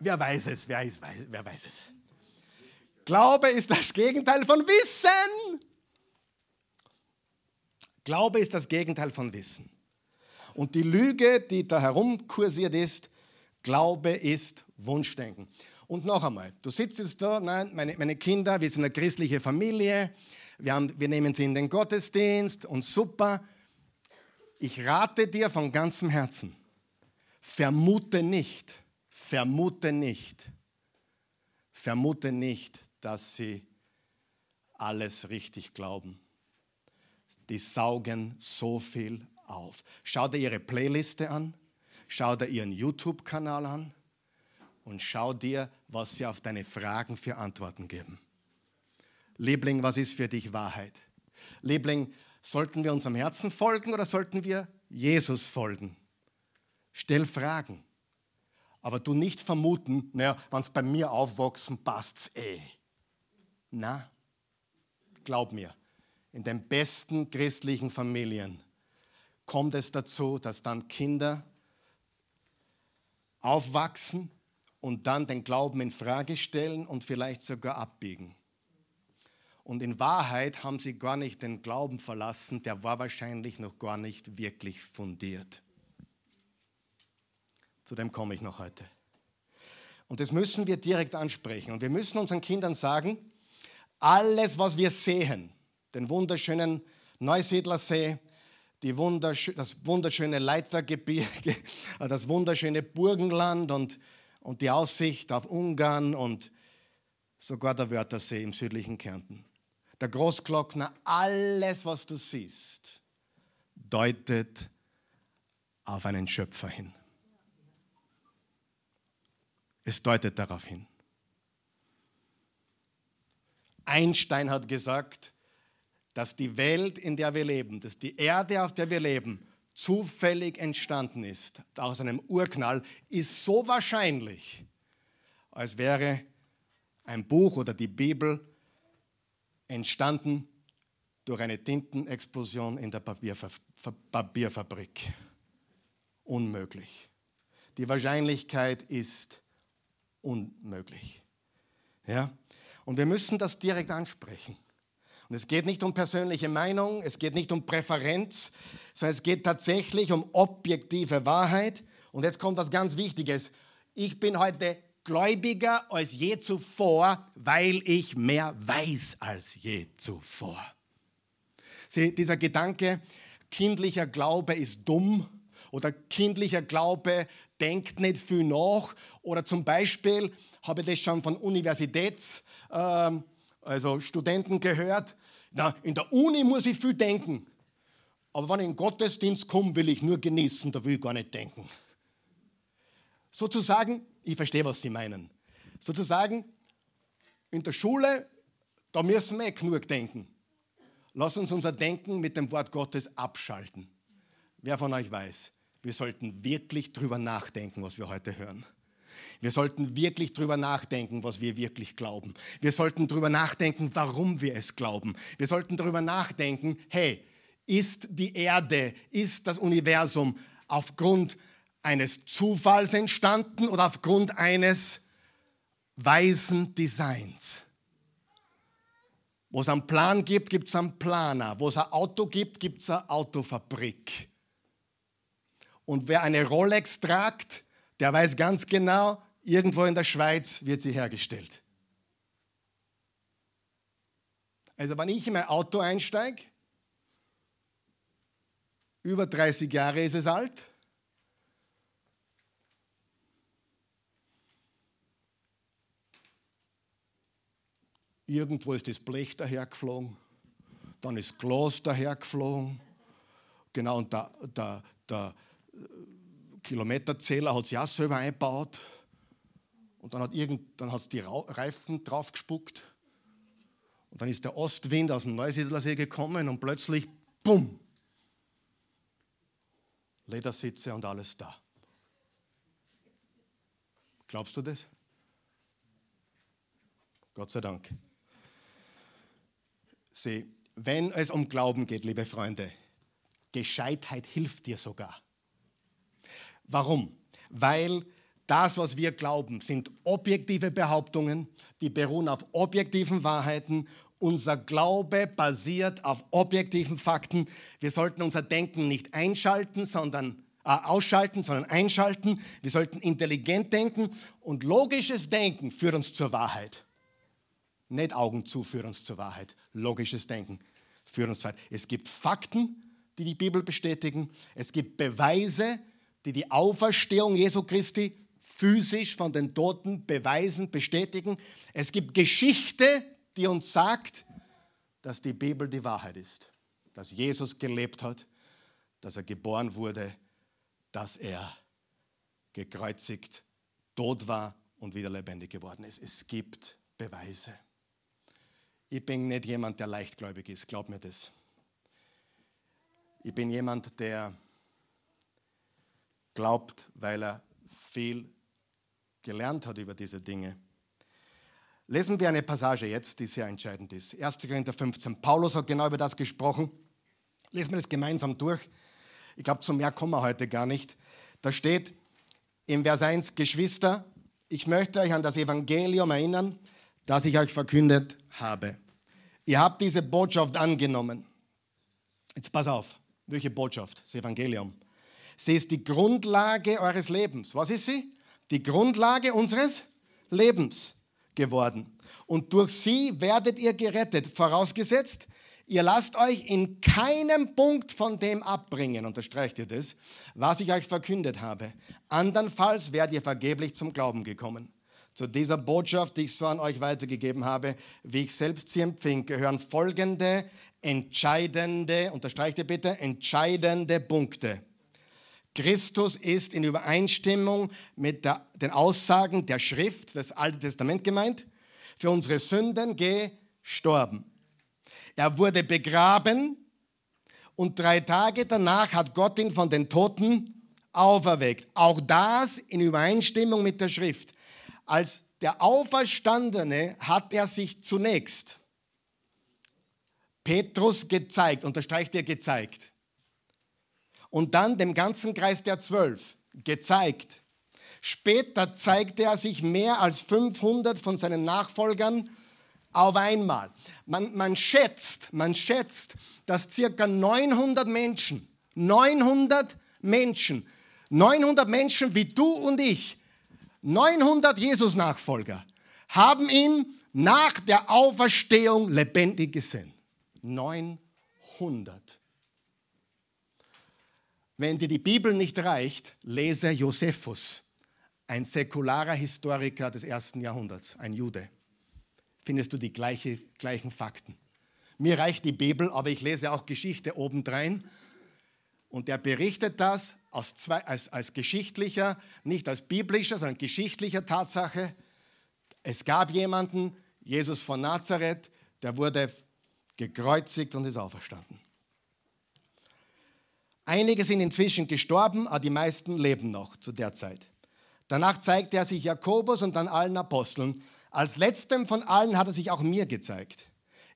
Wer weiß es? Wer, ist, wer weiß es? Glaube ist das Gegenteil von Wissen. Glaube ist das Gegenteil von Wissen. Und die Lüge, die da herumkursiert ist, Glaube ist Wunschdenken. Und noch einmal, du sitzt jetzt da, nein, meine, meine Kinder, wir sind eine christliche Familie, wir, haben, wir nehmen sie in den Gottesdienst und super. Ich rate dir von ganzem Herzen, vermute nicht, vermute nicht, vermute nicht, dass sie alles richtig glauben. Die saugen so viel auf. Schau dir ihre Playliste an, schau dir ihren YouTube-Kanal an und schau dir, was sie auf deine Fragen für Antworten geben. Liebling, was ist für dich Wahrheit? Liebling, sollten wir unserem Herzen folgen oder sollten wir Jesus folgen? Stell Fragen. Aber du nicht vermuten, naja, wenn es bei mir aufwachsen, passt's eh. Na, glaub mir, in den besten christlichen Familien kommt es dazu, dass dann Kinder aufwachsen und dann den Glauben in Frage stellen und vielleicht sogar abbiegen. Und in Wahrheit haben sie gar nicht den Glauben verlassen, der war wahrscheinlich noch gar nicht wirklich fundiert. Zu dem komme ich noch heute. Und das müssen wir direkt ansprechen. Und wir müssen unseren Kindern sagen, alles, was wir sehen, den wunderschönen Neusiedlersee, die wundersch das wunderschöne Leitergebirge, das wunderschöne Burgenland und und die Aussicht auf Ungarn und sogar der Wörthersee im südlichen Kärnten. Der Großglockner, alles, was du siehst, deutet auf einen Schöpfer hin. Es deutet darauf hin. Einstein hat gesagt, dass die Welt, in der wir leben, dass die Erde, auf der wir leben, zufällig entstanden ist, aus einem Urknall, ist so wahrscheinlich, als wäre ein Buch oder die Bibel entstanden durch eine Tintenexplosion in der Papierfabrik. Unmöglich. Die Wahrscheinlichkeit ist unmöglich. Ja? Und wir müssen das direkt ansprechen. Und es geht nicht um persönliche Meinung, es geht nicht um Präferenz, sondern es geht tatsächlich um objektive Wahrheit. Und jetzt kommt was ganz Wichtiges. Ich bin heute gläubiger als je zuvor, weil ich mehr weiß als je zuvor. Sieh, dieser Gedanke, kindlicher Glaube ist dumm oder kindlicher Glaube denkt nicht viel nach oder zum Beispiel habe ich das schon von Universitäts, äh, also Studenten gehört, na, in der Uni muss ich viel denken. Aber wenn ich in den Gottesdienst komme, will ich nur genießen, da will ich gar nicht denken. Sozusagen, ich verstehe, was Sie meinen. Sozusagen, in der Schule, da müssen wir eh genug denken. Lass uns unser Denken mit dem Wort Gottes abschalten. Wer von euch weiß, wir sollten wirklich drüber nachdenken, was wir heute hören. Wir sollten wirklich drüber nachdenken, was wir wirklich glauben. Wir sollten drüber nachdenken, warum wir es glauben. Wir sollten drüber nachdenken, hey, ist die Erde, ist das Universum aufgrund eines Zufalls entstanden oder aufgrund eines weisen Designs? Wo es einen Plan gibt, gibt es einen Planer. Wo es ein Auto gibt, gibt es eine Autofabrik. Und wer eine Rolex tragt, der weiß ganz genau, irgendwo in der Schweiz wird sie hergestellt. Also wenn ich in mein Auto einsteige, über 30 Jahre ist es alt, Irgendwo ist das Blech dahergeflogen, dann ist Glas dahergeflogen. Genau, und der, der, der Kilometerzähler hat sich auch selber eingebaut. Und dann hat irgend, dann hat's die Reifen draufgespuckt. Und dann ist der Ostwind aus dem Neusiedlersee gekommen und plötzlich, bumm, Ledersitze und alles da. Glaubst du das? Gott sei Dank. Sieh, wenn es um Glauben geht, liebe Freunde, Gescheitheit hilft dir sogar. Warum? Weil das, was wir glauben, sind objektive Behauptungen, die beruhen auf objektiven Wahrheiten. Unser Glaube basiert auf objektiven Fakten. Wir sollten unser Denken nicht einschalten, sondern äh, ausschalten, sondern einschalten. Wir sollten intelligent denken und logisches Denken führt uns zur Wahrheit. Nicht Augen zu führen uns zur Wahrheit. Logisches Denken führen uns zur Wahrheit. Es gibt Fakten, die die Bibel bestätigen. Es gibt Beweise, die die Auferstehung Jesu Christi physisch von den Toten beweisen, bestätigen. Es gibt Geschichte, die uns sagt, dass die Bibel die Wahrheit ist. Dass Jesus gelebt hat, dass er geboren wurde, dass er gekreuzigt, tot war und wieder lebendig geworden ist. Es gibt Beweise. Ich bin nicht jemand, der leichtgläubig ist, glaub mir das. Ich bin jemand, der glaubt, weil er viel gelernt hat über diese Dinge. Lesen wir eine Passage jetzt, die sehr entscheidend ist. 1. Korinther 15. Paulus hat genau über das gesprochen. Lesen wir das gemeinsam durch. Ich glaube, zum mehr kommen wir heute gar nicht. Da steht im Vers 1, Geschwister, ich möchte euch an das Evangelium erinnern, das ich euch verkündet habe. Ihr habt diese Botschaft angenommen. Jetzt pass auf, welche Botschaft? Das Evangelium. Sie ist die Grundlage eures Lebens. Was ist sie? Die Grundlage unseres Lebens geworden. Und durch sie werdet ihr gerettet, vorausgesetzt, ihr lasst euch in keinem Punkt von dem abbringen, unterstreicht ihr das, was ich euch verkündet habe. Andernfalls werdet ihr vergeblich zum Glauben gekommen. Zu dieser Botschaft, die ich so an euch weitergegeben habe, wie ich selbst sie empfing, gehören folgende entscheidende, unterstreicht ihr bitte, entscheidende Punkte. Christus ist in Übereinstimmung mit der, den Aussagen der Schrift, des Alten Testament gemeint, für unsere Sünden gestorben. Er wurde begraben und drei Tage danach hat Gott ihn von den Toten auferweckt. Auch das in Übereinstimmung mit der Schrift. Als der Auferstandene hat er sich zunächst Petrus gezeigt, unterstreicht er gezeigt. Und dann dem ganzen Kreis der Zwölf gezeigt. Später zeigte er sich mehr als 500 von seinen Nachfolgern auf einmal. Man, man schätzt, man schätzt, dass circa 900 Menschen, 900 Menschen, 900 Menschen wie du und ich 900 Jesus-Nachfolger haben ihn nach der Auferstehung lebendig gesehen. 900. Wenn dir die Bibel nicht reicht, lese Josephus, ein säkularer Historiker des ersten Jahrhunderts, ein Jude. Findest du die gleiche, gleichen Fakten. Mir reicht die Bibel, aber ich lese auch Geschichte obendrein. Und er berichtet das zwei, als, als geschichtlicher, nicht als biblischer, sondern geschichtlicher Tatsache. Es gab jemanden, Jesus von Nazareth, der wurde gekreuzigt und ist auferstanden. Einige sind inzwischen gestorben, aber die meisten leben noch zu der Zeit. Danach zeigte er sich Jakobus und dann allen Aposteln. Als letztem von allen hat er sich auch mir gezeigt.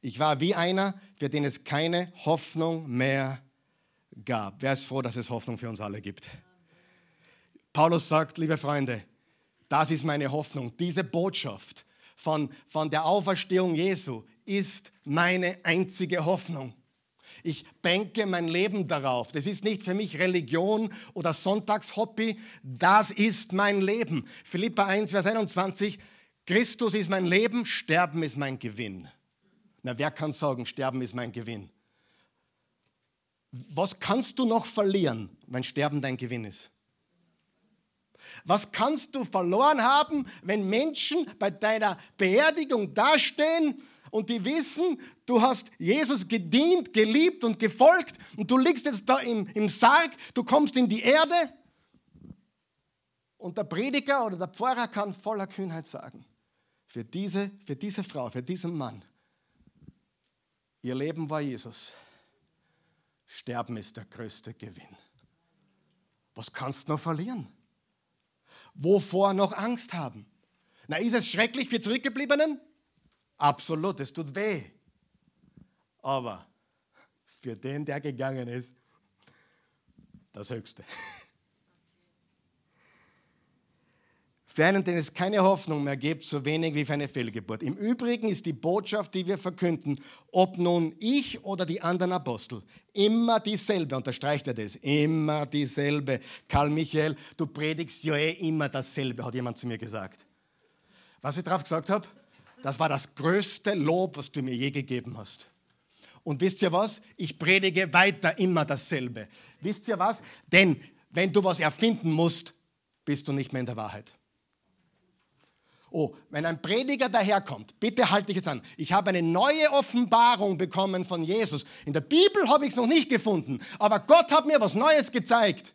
Ich war wie einer, für den es keine Hoffnung mehr gab. Wer ist froh, dass es Hoffnung für uns alle gibt? Paulus sagt, liebe Freunde, das ist meine Hoffnung. Diese Botschaft von, von der Auferstehung Jesu ist meine einzige Hoffnung. Ich bänke mein Leben darauf. Das ist nicht für mich Religion oder Sonntagshobby. Das ist mein Leben. Philippa 1, Vers 21. Christus ist mein Leben, Sterben ist mein Gewinn. Na, wer kann sagen, Sterben ist mein Gewinn? Was kannst du noch verlieren, wenn Sterben dein Gewinn ist? Was kannst du verloren haben, wenn Menschen bei deiner Beerdigung dastehen und die wissen, du hast Jesus gedient, geliebt und gefolgt und du liegst jetzt da im, im Sarg, du kommst in die Erde und der Prediger oder der Pfarrer kann voller Kühnheit sagen, für diese, für diese Frau, für diesen Mann, ihr Leben war Jesus. Sterben ist der größte Gewinn. Was kannst du noch verlieren? Wovor noch Angst haben? Na, ist es schrecklich für Zurückgebliebenen? Absolut, es tut weh. Aber für den, der gegangen ist, das Höchste. Für einen, den es keine Hoffnung mehr gibt, so wenig wie für eine Fehlgeburt. Im Übrigen ist die Botschaft, die wir verkünden, ob nun ich oder die anderen Apostel, immer dieselbe, unterstreicht er das, immer dieselbe. Karl Michael, du predigst ja eh immer dasselbe, hat jemand zu mir gesagt. Was ich darauf gesagt habe? Das war das größte Lob, was du mir je gegeben hast. Und wisst ihr was? Ich predige weiter immer dasselbe. Wisst ihr was? Denn wenn du was erfinden musst, bist du nicht mehr in der Wahrheit. Oh, wenn ein Prediger daherkommt, bitte halte dich jetzt an. Ich habe eine neue Offenbarung bekommen von Jesus. In der Bibel habe ich es noch nicht gefunden, aber Gott hat mir was Neues gezeigt.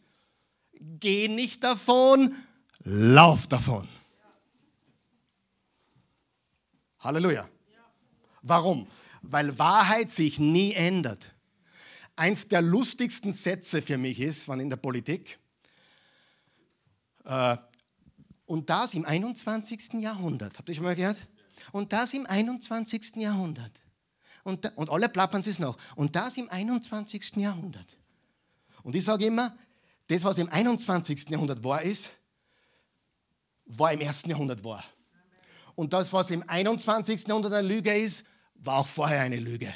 Geh nicht davon, lauf davon. Halleluja. Warum? Weil Wahrheit sich nie ändert. Eins der lustigsten Sätze für mich ist, wann in der Politik, äh, und das im 21. Jahrhundert. Habt ihr schon mal gehört? Und das im 21. Jahrhundert. Und, da, und alle plappern es noch. Und das im 21. Jahrhundert. Und ich sage immer, das, was im 21. Jahrhundert wahr ist, war im 1. Jahrhundert wahr. Und das, was im 21. Jahrhundert eine Lüge ist, war auch vorher eine Lüge.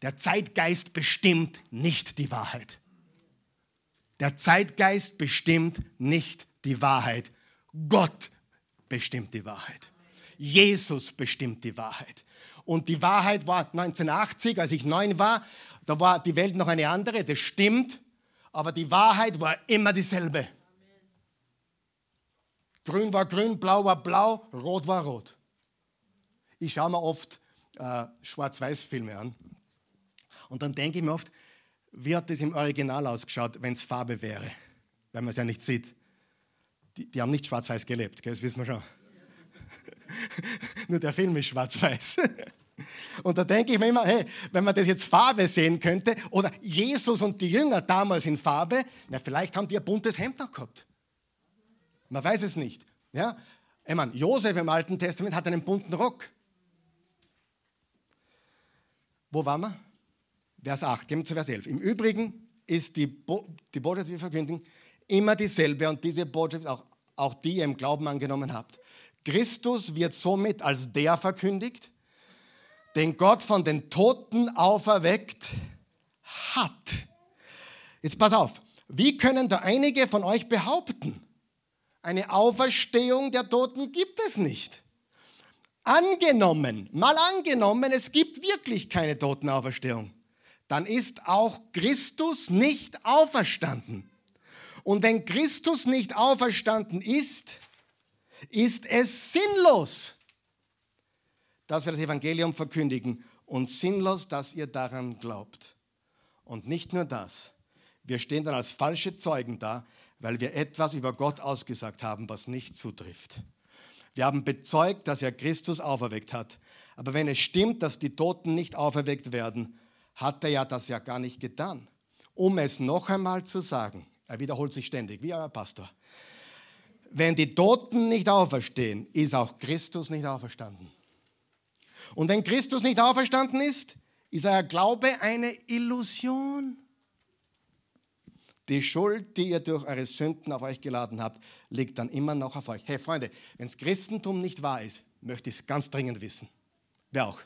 Der Zeitgeist bestimmt nicht die Wahrheit. Der Zeitgeist bestimmt nicht die Wahrheit. Gott bestimmt die Wahrheit. Jesus bestimmt die Wahrheit. Und die Wahrheit war 1980, als ich neun war, da war die Welt noch eine andere, das stimmt, aber die Wahrheit war immer dieselbe. Grün war grün, blau war blau, rot war rot. Ich schaue mir oft äh, Schwarz-Weiß-Filme an und dann denke ich mir oft, wie hat das im Original ausgeschaut, wenn es Farbe wäre, weil man es ja nicht sieht die, die haben nicht schwarz-weiß gelebt, gell? das wissen wir schon. Nur der Film ist schwarz-weiß. Und da denke ich mir immer, hey, wenn man das jetzt Farbe sehen könnte, oder Jesus und die Jünger damals in Farbe, na, vielleicht haben die ein buntes Hemd noch gehabt. Man weiß es nicht. Ja? Ich meine, Josef im Alten Testament hat einen bunten Rock. Wo waren wir? Vers 8, gehen wir zu Vers 11. Im Übrigen ist die, Bo die Botschaft, die wir verkündigen, immer dieselbe und diese Botschaft auch, auch die ihr im Glauben angenommen habt. Christus wird somit als der verkündigt, den Gott von den Toten auferweckt hat. Jetzt pass auf, wie können da einige von euch behaupten, eine Auferstehung der Toten gibt es nicht? Angenommen, mal angenommen, es gibt wirklich keine Totenauferstehung, dann ist auch Christus nicht auferstanden. Und wenn Christus nicht auferstanden ist, ist es sinnlos, dass wir das Evangelium verkündigen und sinnlos, dass ihr daran glaubt. Und nicht nur das, wir stehen dann als falsche Zeugen da, weil wir etwas über Gott ausgesagt haben, was nicht zutrifft. Wir haben bezeugt, dass er Christus auferweckt hat. Aber wenn es stimmt, dass die Toten nicht auferweckt werden, hat er ja das ja gar nicht getan. Um es noch einmal zu sagen, er wiederholt sich ständig, wie euer Pastor. Wenn die Toten nicht auferstehen, ist auch Christus nicht auferstanden. Und wenn Christus nicht auferstanden ist, ist euer Glaube eine Illusion. Die Schuld, die ihr durch eure Sünden auf euch geladen habt, liegt dann immer noch auf euch. Hey Freunde, wenn das Christentum nicht wahr ist, möchte ich es ganz dringend wissen. Wer auch?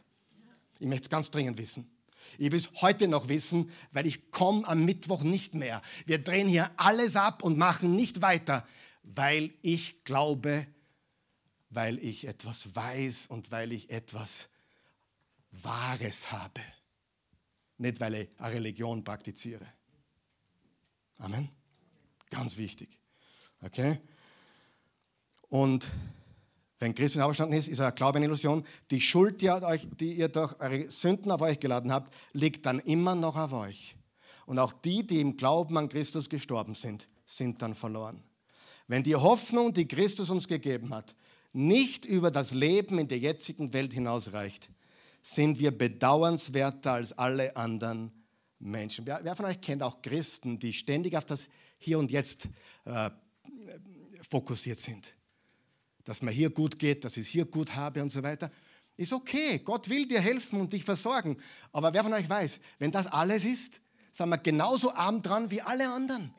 Ich möchte es ganz dringend wissen. Ich will es heute noch wissen, weil ich komme am Mittwoch nicht mehr. Wir drehen hier alles ab und machen nicht weiter, weil ich glaube, weil ich etwas weiß und weil ich etwas Wahres habe. Nicht, weil ich eine Religion praktiziere. Amen. Ganz wichtig. Okay? Und wenn Christus auferstanden ist, ist er Glaube eine Illusion. Die Schuld, die, euch, die ihr durch eure Sünden auf euch geladen habt, liegt dann immer noch auf euch. Und auch die, die im Glauben an Christus gestorben sind, sind dann verloren. Wenn die Hoffnung, die Christus uns gegeben hat, nicht über das Leben in der jetzigen Welt hinausreicht, sind wir bedauernswerter als alle anderen Menschen. Wer, von euch kennt auch Christen, die ständig auf das Hier und Jetzt äh, fokussiert sind? Dass mir hier gut geht, dass ich es hier gut habe und so weiter. Ist okay, Gott will dir helfen und dich versorgen. Aber wer von euch weiß, wenn das alles ist, sind wir genauso arm dran wie alle anderen.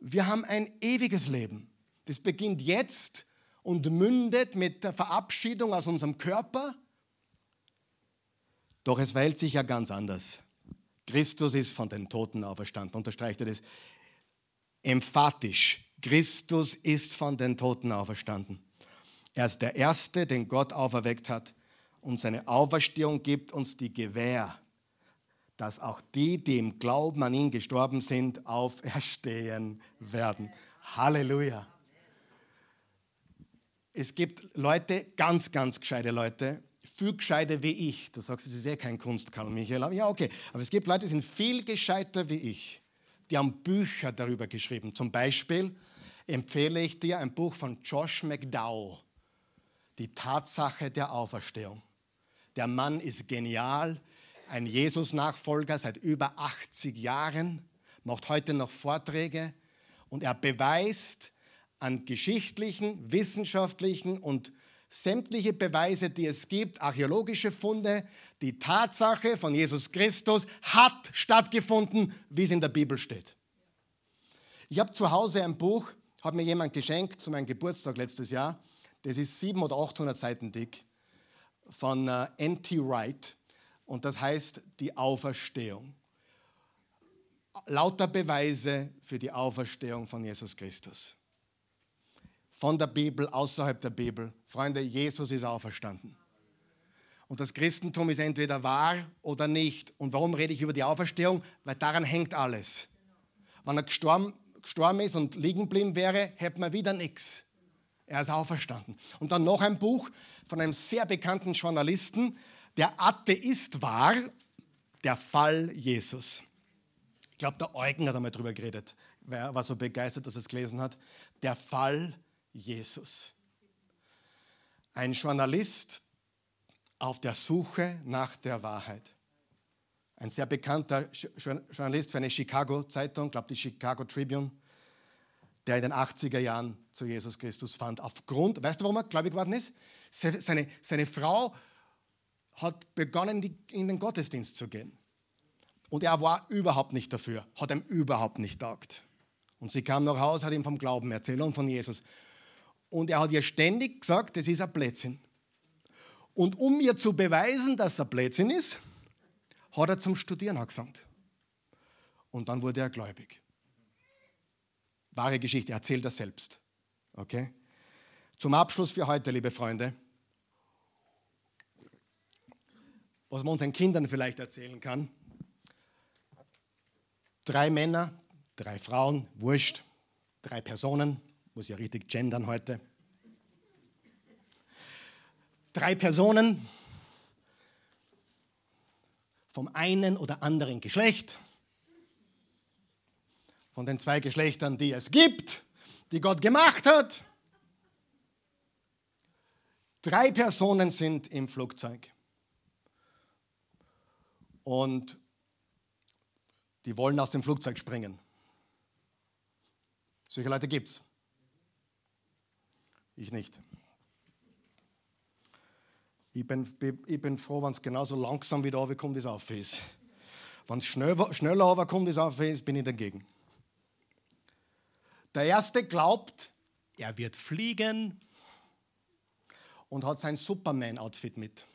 Wir haben ein ewiges Leben. Das beginnt jetzt und mündet mit der Verabschiedung aus unserem Körper. Doch es verhält sich ja ganz anders. Christus ist von den Toten auferstanden. Unterstreicht er das emphatisch. Christus ist von den Toten auferstanden. Er ist der Erste, den Gott auferweckt hat. Und seine Auferstehung gibt uns die Gewähr, dass auch die, die im Glauben an ihn gestorben sind, auferstehen werden. Halleluja. Es gibt Leute, ganz, ganz gescheite Leute, viel gescheiter wie ich. Du sagst, es ist eh kein Kunstkarl, Michael. Ja, okay. Aber es gibt Leute, die sind viel gescheiter wie ich. Die haben Bücher darüber geschrieben. Zum Beispiel empfehle ich dir ein Buch von Josh McDowell, Die Tatsache der Auferstehung. Der Mann ist genial, ein Jesus-Nachfolger seit über 80 Jahren, macht heute noch Vorträge und er beweist an geschichtlichen, wissenschaftlichen und sämtliche Beweise, die es gibt, archäologische Funde, die Tatsache von Jesus Christus hat stattgefunden, wie es in der Bibel steht. Ich habe zu Hause ein Buch, hat mir jemand geschenkt zu meinem Geburtstag letztes Jahr. Das ist 700 oder 800 Seiten dick von äh, N.T. Wright und das heißt die Auferstehung. Lauter Beweise für die Auferstehung von Jesus Christus. Von der Bibel, außerhalb der Bibel. Freunde, Jesus ist auferstanden. Und das Christentum ist entweder wahr oder nicht. Und warum rede ich über die Auferstehung? Weil daran hängt alles. Wenn er gestorben, gestorben ist und liegen geblieben wäre, hätte man wieder nichts. Er ist auferstanden. Und dann noch ein Buch von einem sehr bekannten Journalisten, der Atheist war der Fall Jesus. Ich glaube, der Eugen hat einmal darüber geredet. Er war so begeistert, dass er es gelesen hat. Der Fall Jesus. Ein Journalist auf der Suche nach der Wahrheit. Ein sehr bekannter Journalist für eine Chicago-Zeitung, glaube die Chicago Tribune, der in den 80er Jahren zu Jesus Christus fand. Aufgrund, weißt du, warum er gläubig geworden ist? Seine, seine Frau hat begonnen, in den Gottesdienst zu gehen. Und er war überhaupt nicht dafür, hat ihm überhaupt nicht taugt. Und sie kam nach Hause, hat ihm vom Glauben erzählt und von Jesus. Und er hat ihr ständig gesagt, das ist ein Blödsinn. Und um ihr zu beweisen, dass es ein Blödsinn ist, hat er zum Studieren angefangen. Und dann wurde er gläubig. Wahre Geschichte, er erzählt er selbst. Okay? Zum Abschluss für heute, liebe Freunde. was man unseren Kindern vielleicht erzählen kann. Drei Männer, drei Frauen, wurscht, drei Personen, muss ja richtig gendern heute. Drei Personen vom einen oder anderen Geschlecht, von den zwei Geschlechtern, die es gibt, die Gott gemacht hat. Drei Personen sind im Flugzeug und die wollen aus dem Flugzeug springen. Solche Leute gibt es. Ich nicht. Ich bin, ich bin froh, wenn es genauso langsam wieder runterkommt, wie es auf ist. Wenn es schneller, schneller runterkommt, wie es auf ist, bin ich dagegen. Der Erste glaubt, er wird fliegen und hat sein Superman-Outfit mit.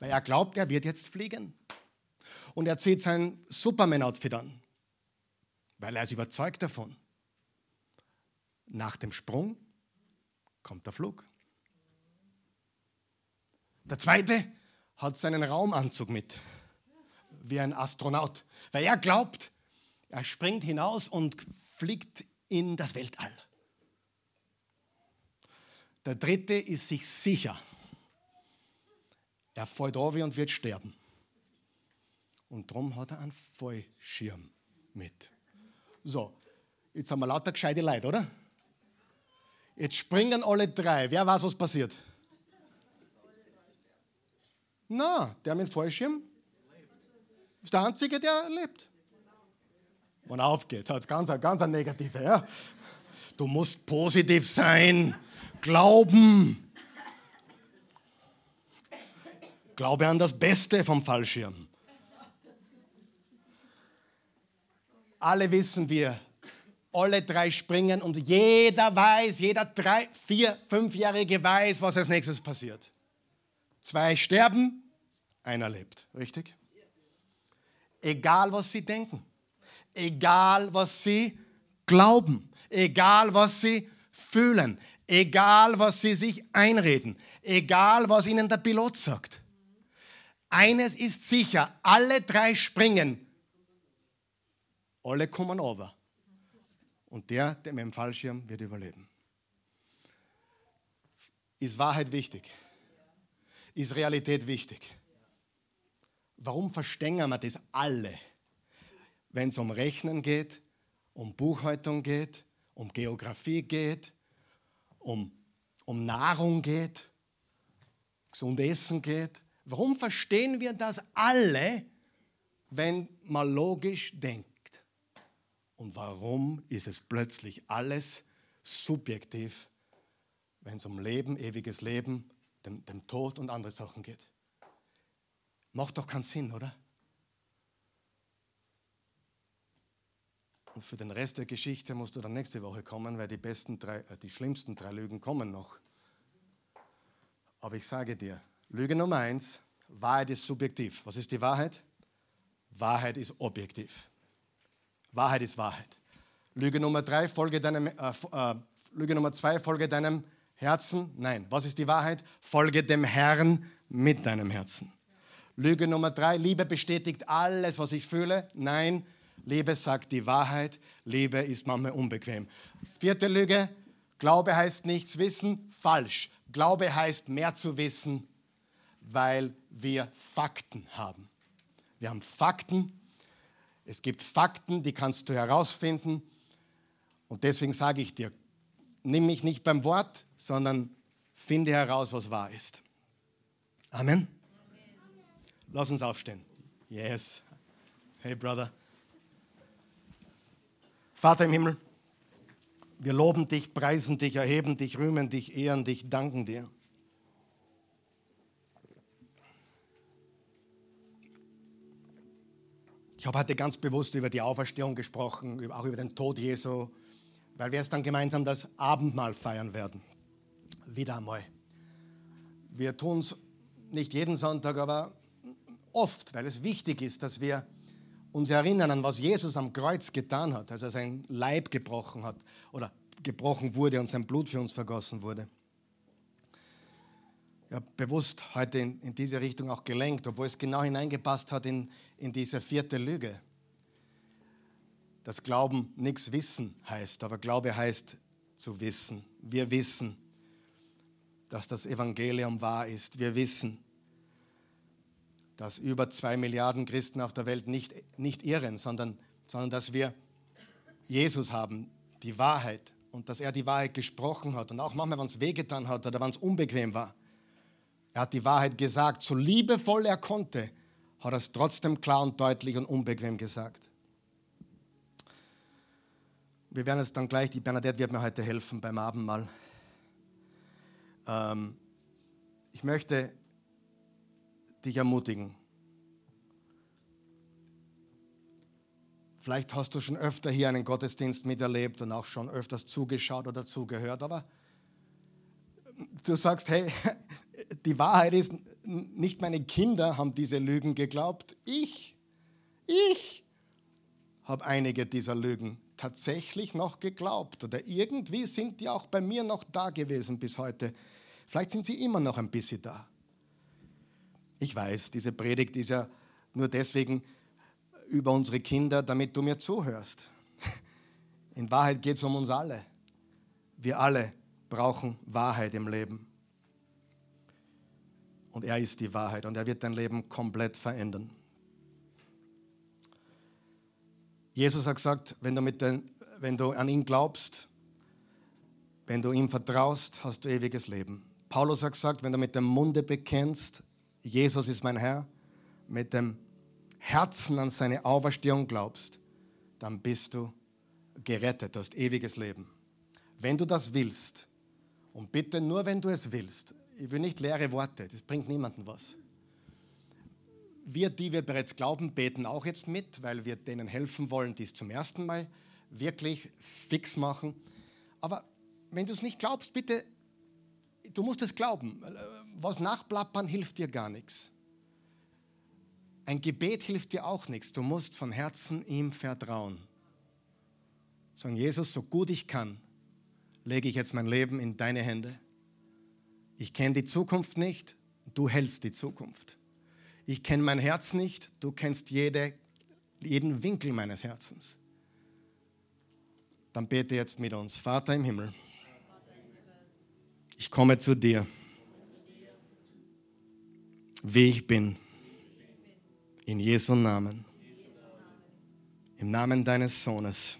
Weil er glaubt, er wird jetzt fliegen und er zieht sein Superman-Outfit an, weil er ist überzeugt davon. Nach dem Sprung kommt der Flug. Der zweite hat seinen Raumanzug mit, wie ein Astronaut, weil er glaubt, er springt hinaus und fliegt in das Weltall. Der dritte ist sich sicher. Er fällt auf und wird sterben. Und darum hat er einen Fallschirm mit. So, jetzt haben wir lauter gescheite Leute, oder? Jetzt springen alle drei. Wer weiß, was passiert? Na, der mit dem Fallschirm ist der Einzige, der lebt. Und aufgeht. Das ist ganz, ganz ein negative. Ja? Du musst positiv sein, glauben. Glaube an das Beste vom Fallschirm. Alle wissen wir, alle drei springen und jeder weiß, jeder drei, vier, fünfjährige weiß, was als nächstes passiert. Zwei sterben, einer lebt. Richtig? Egal, was sie denken, egal, was sie glauben, egal, was sie fühlen, egal, was sie sich einreden, egal, was ihnen der Pilot sagt. Eines ist sicher, alle drei springen, alle kommen over. Und der, der mit dem Fallschirm, wird überleben. Ist Wahrheit wichtig? Ist Realität wichtig? Warum verstehen wir das alle, wenn es um Rechnen geht, um Buchhaltung geht, um Geografie geht, um, um Nahrung geht, gesund Essen geht? Warum verstehen wir das alle, wenn man logisch denkt? Und warum ist es plötzlich alles subjektiv, wenn es um Leben, ewiges Leben, dem, dem Tod und andere Sachen geht? Macht doch keinen Sinn, oder? Und für den Rest der Geschichte musst du dann nächste Woche kommen, weil die besten drei, äh, die schlimmsten drei Lügen kommen noch. Aber ich sage dir, Lüge Nummer eins, Wahrheit ist subjektiv. Was ist die Wahrheit? Wahrheit ist objektiv. Wahrheit ist Wahrheit. Lüge Nummer drei, folge deinem, äh, äh, Lüge Nummer zwei, folge deinem Herzen. Nein, was ist die Wahrheit? Folge dem Herrn mit deinem Herzen. Lüge Nummer drei, Liebe bestätigt alles, was ich fühle. Nein, Liebe sagt die Wahrheit. Liebe ist manchmal unbequem. Vierte Lüge, Glaube heißt nichts wissen. Falsch. Glaube heißt mehr zu wissen, weil wir Fakten haben. Wir haben Fakten es gibt Fakten, die kannst du herausfinden. Und deswegen sage ich dir, nimm mich nicht beim Wort, sondern finde heraus, was wahr ist. Amen. Lass uns aufstehen. Yes. Hey, Brother. Vater im Himmel, wir loben dich, preisen dich, erheben dich, rühmen dich, ehren dich, danken dir. Ich habe heute ganz bewusst über die Auferstehung gesprochen, auch über den Tod Jesu, weil wir jetzt dann gemeinsam das Abendmahl feiern werden. Wieder einmal. Wir tun es nicht jeden Sonntag, aber oft, weil es wichtig ist, dass wir uns erinnern an, was Jesus am Kreuz getan hat, als er sein Leib gebrochen hat oder gebrochen wurde und sein Blut für uns vergossen wurde ja, bewusst heute in, in, diese Richtung auch gelenkt, obwohl es genau hineingepasst hat in, in diese vierte Lüge. Dass Glauben nichts wissen heißt, aber Glaube heißt zu wissen. Wir wissen, dass das Evangelium wahr ist. Wir wissen, dass über zwei Milliarden Christen auf der Welt nicht, nicht irren, sondern, sondern dass wir Jesus haben, die Wahrheit und dass er die Wahrheit gesprochen hat und auch manchmal, wenn es wehgetan hat oder wenn es unbequem war. Er hat die Wahrheit gesagt, so liebevoll er konnte, hat er es trotzdem klar und deutlich und unbequem gesagt. Wir werden es dann gleich, die Bernadette wird mir heute helfen beim Abendmahl. Ähm, ich möchte dich ermutigen. Vielleicht hast du schon öfter hier einen Gottesdienst miterlebt und auch schon öfters zugeschaut oder zugehört, aber du sagst, hey, die Wahrheit ist, nicht meine Kinder haben diese Lügen geglaubt, ich, ich habe einige dieser Lügen tatsächlich noch geglaubt oder irgendwie sind die auch bei mir noch da gewesen bis heute. Vielleicht sind sie immer noch ein bisschen da. Ich weiß, diese Predigt ist ja nur deswegen über unsere Kinder, damit du mir zuhörst. In Wahrheit geht es um uns alle. Wir alle brauchen Wahrheit im Leben. Und er ist die Wahrheit und er wird dein Leben komplett verändern. Jesus hat gesagt, wenn du, den, wenn du an ihn glaubst, wenn du ihm vertraust, hast du ewiges Leben. Paulus hat gesagt, wenn du mit dem Munde bekennst, Jesus ist mein Herr, mit dem Herzen an seine Auferstehung glaubst, dann bist du gerettet, du hast ewiges Leben. Wenn du das willst, und bitte nur, wenn du es willst, ich will nicht leere Worte, das bringt niemandem was. Wir, die wir bereits glauben, beten auch jetzt mit, weil wir denen helfen wollen, die es zum ersten Mal wirklich fix machen. Aber wenn du es nicht glaubst, bitte, du musst es glauben. Was nachplappern hilft dir gar nichts. Ein Gebet hilft dir auch nichts. Du musst von Herzen ihm vertrauen. Sagen, Jesus, so gut ich kann, lege ich jetzt mein Leben in deine Hände. Ich kenne die Zukunft nicht, du hältst die Zukunft. Ich kenne mein Herz nicht, du kennst jede, jeden Winkel meines Herzens. Dann bete jetzt mit uns. Vater im Himmel, ich komme zu dir, wie ich bin, in Jesu Namen, im Namen deines Sohnes.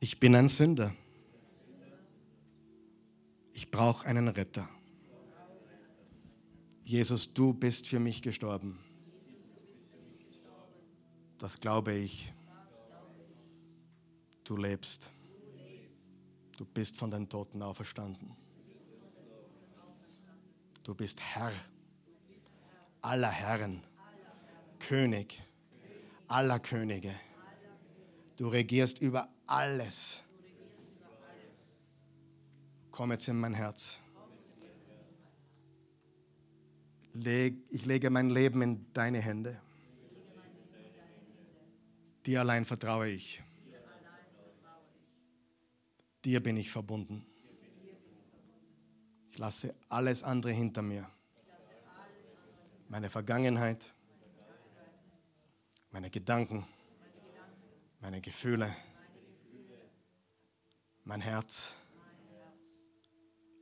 Ich bin ein Sünder. Ich brauche einen Retter. Jesus, du bist für mich gestorben. Das glaube ich. Du lebst. Du bist von den Toten auferstanden. Du bist Herr aller Herren, König aller Könige. Du regierst über alles. Komm jetzt in mein Herz. Ich lege mein Leben in deine Hände. Dir allein vertraue ich. Dir bin ich verbunden. Ich lasse alles andere hinter mir. Meine Vergangenheit, meine Gedanken, meine Gefühle, mein Herz.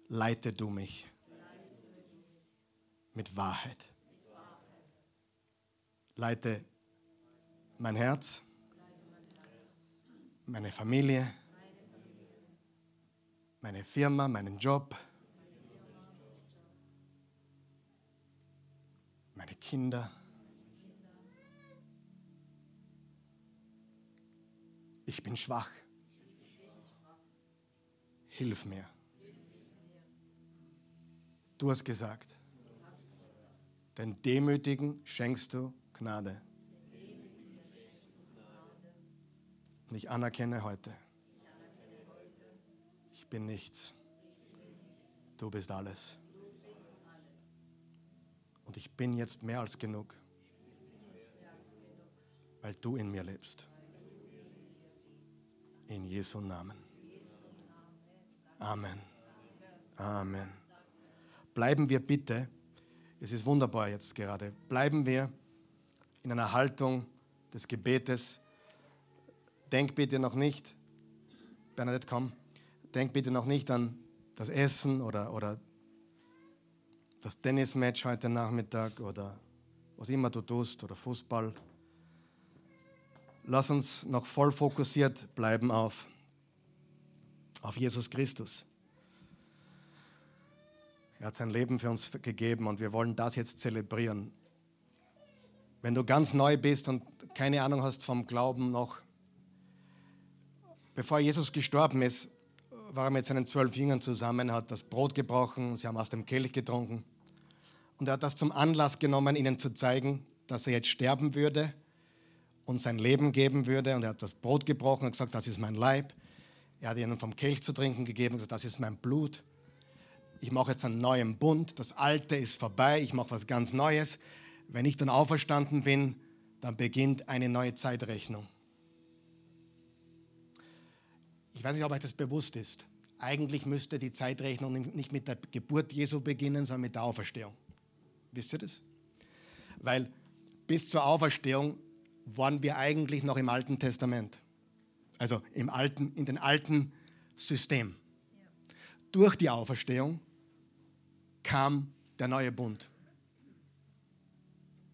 Leite du mich mit Wahrheit. Leite mein Herz, meine Familie, meine Firma, meinen Job, meine Kinder. Ich bin schwach. Hilf mir. Du hast gesagt, den Demütigen schenkst du Gnade. Und ich anerkenne heute, ich bin nichts. Du bist alles. Und ich bin jetzt mehr als genug, weil du in mir lebst. In Jesu Namen. Amen. Amen. Bleiben wir bitte, es ist wunderbar jetzt gerade, bleiben wir in einer Haltung des Gebetes. Denk bitte noch nicht, Bernadette, komm, denk bitte noch nicht an das Essen oder, oder das Tennismatch heute Nachmittag oder was immer du tust oder Fußball. Lass uns noch voll fokussiert bleiben auf, auf Jesus Christus. Er hat sein Leben für uns gegeben und wir wollen das jetzt zelebrieren. Wenn du ganz neu bist und keine Ahnung hast vom Glauben noch, bevor Jesus gestorben ist, war er mit seinen zwölf Jüngern zusammen, hat das Brot gebrochen, sie haben aus dem Kelch getrunken. Und er hat das zum Anlass genommen, ihnen zu zeigen, dass er jetzt sterben würde und sein Leben geben würde. Und er hat das Brot gebrochen und gesagt, das ist mein Leib. Er hat ihnen vom Kelch zu trinken gegeben und gesagt, das ist mein Blut ich mache jetzt einen neuen Bund, das Alte ist vorbei, ich mache was ganz Neues. Wenn ich dann auferstanden bin, dann beginnt eine neue Zeitrechnung. Ich weiß nicht, ob euch das bewusst ist. eigentlich müsste die Zeitrechnung nicht mit der Geburt Jesu beginnen, sondern mit der Auferstehung. Wisst ihr das? Weil bis zur Auferstehung waren wir eigentlich noch im Alten Testament. Also im alten, in den alten System. Durch die Auferstehung kam der neue Bund.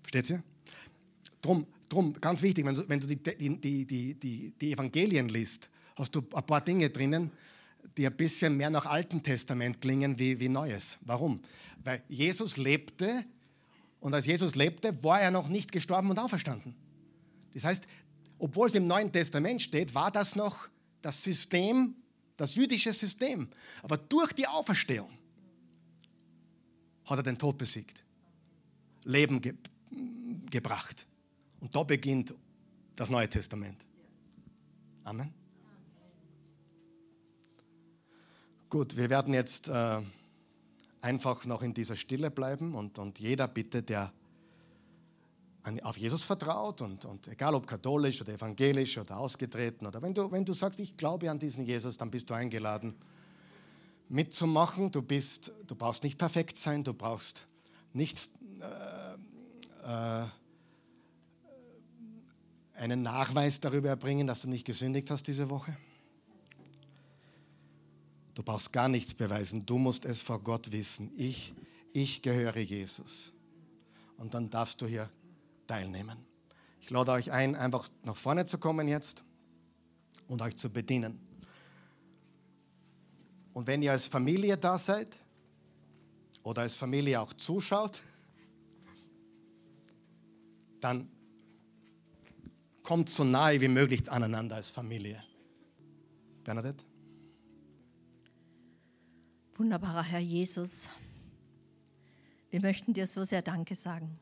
Versteht ihr? Drum, drum ganz wichtig, wenn du, wenn du die, die, die, die, die Evangelien liest, hast du ein paar Dinge drinnen, die ein bisschen mehr nach Alten Testament klingen wie, wie Neues. Warum? Weil Jesus lebte und als Jesus lebte, war er noch nicht gestorben und auferstanden. Das heißt, obwohl es im Neuen Testament steht, war das noch das System, das jüdische System. Aber durch die Auferstehung hat er den Tod besiegt, Leben ge gebracht. Und da beginnt das Neue Testament. Amen. Gut, wir werden jetzt äh, einfach noch in dieser Stille bleiben und, und jeder bitte, der auf Jesus vertraut und, und egal ob katholisch oder evangelisch oder ausgetreten oder wenn du, wenn du sagst, ich glaube an diesen Jesus, dann bist du eingeladen mitzumachen. Du, bist, du brauchst nicht perfekt sein, du brauchst nicht äh, äh, einen Nachweis darüber erbringen, dass du nicht gesündigt hast diese Woche. Du brauchst gar nichts beweisen, du musst es vor Gott wissen. Ich, ich gehöre Jesus. Und dann darfst du hier teilnehmen. Ich lade euch ein, einfach nach vorne zu kommen jetzt und euch zu bedienen. Und wenn ihr als Familie da seid oder als Familie auch zuschaut, dann kommt so nahe wie möglich aneinander als Familie. Bernadette? Wunderbarer Herr Jesus, wir möchten dir so sehr Danke sagen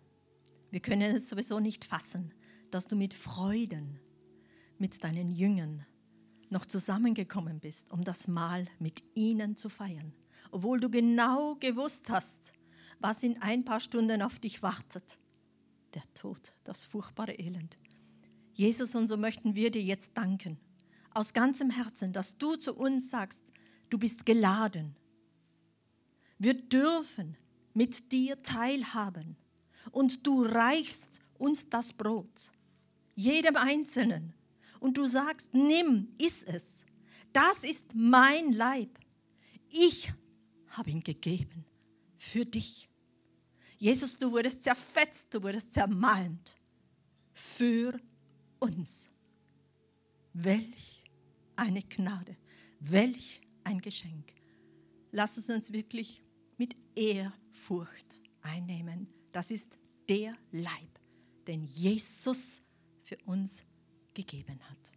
wir können es sowieso nicht fassen, dass du mit Freuden mit deinen Jüngern noch zusammengekommen bist, um das Mahl mit ihnen zu feiern, obwohl du genau gewusst hast, was in ein paar Stunden auf dich wartet. Der Tod, das furchtbare Elend. Jesus, und so möchten wir dir jetzt danken, aus ganzem Herzen, dass du zu uns sagst, du bist geladen. Wir dürfen mit dir teilhaben und du reichst uns das Brot, jedem Einzelnen. Und du sagst, nimm, iss es. Das ist mein Leib. Ich habe ihn gegeben für dich. Jesus, du wurdest zerfetzt, du wurdest zermalmt für uns. Welch eine Gnade, welch ein Geschenk. Lass es uns wirklich mit Ehrfurcht einnehmen das ist der Leib, den Jesus für uns gegeben hat.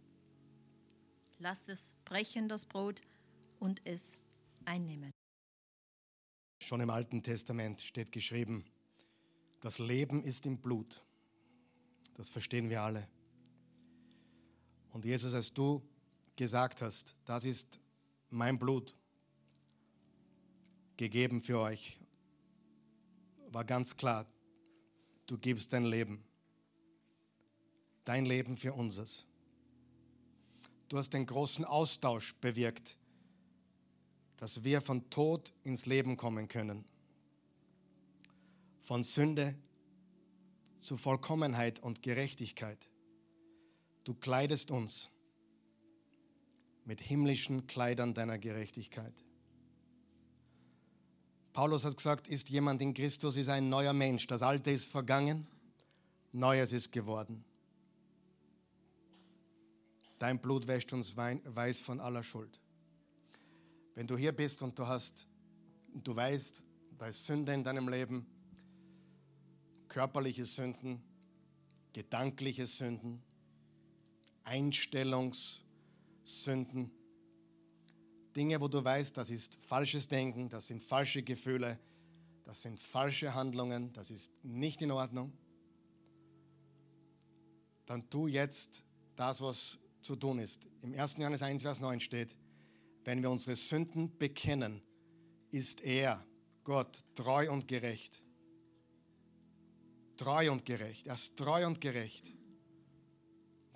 Lasst es brechen, das Brot, und es einnehmen. Schon im Alten Testament steht geschrieben, das Leben ist im Blut. Das verstehen wir alle. Und Jesus, als du gesagt hast, das ist mein Blut, gegeben für euch war ganz klar, du gibst dein Leben, dein Leben für unseres. Du hast den großen Austausch bewirkt, dass wir von Tod ins Leben kommen können, von Sünde zu Vollkommenheit und Gerechtigkeit. Du kleidest uns mit himmlischen Kleidern deiner Gerechtigkeit. Paulus hat gesagt, ist jemand in Christus, ist ein neuer Mensch. Das Alte ist vergangen, Neues ist geworden. Dein Blut wäscht uns weiß von aller Schuld. Wenn du hier bist und du hast, du weißt, da ist Sünde in deinem Leben, körperliche Sünden, gedankliche Sünden, Einstellungssünden, Dinge, wo du weißt, das ist falsches Denken, das sind falsche Gefühle, das sind falsche Handlungen, das ist nicht in Ordnung, dann tu jetzt das, was zu tun ist. Im 1. Johannes 1, Vers 9 steht, wenn wir unsere Sünden bekennen, ist er, Gott, treu und gerecht. Treu und gerecht. Er ist treu und gerecht.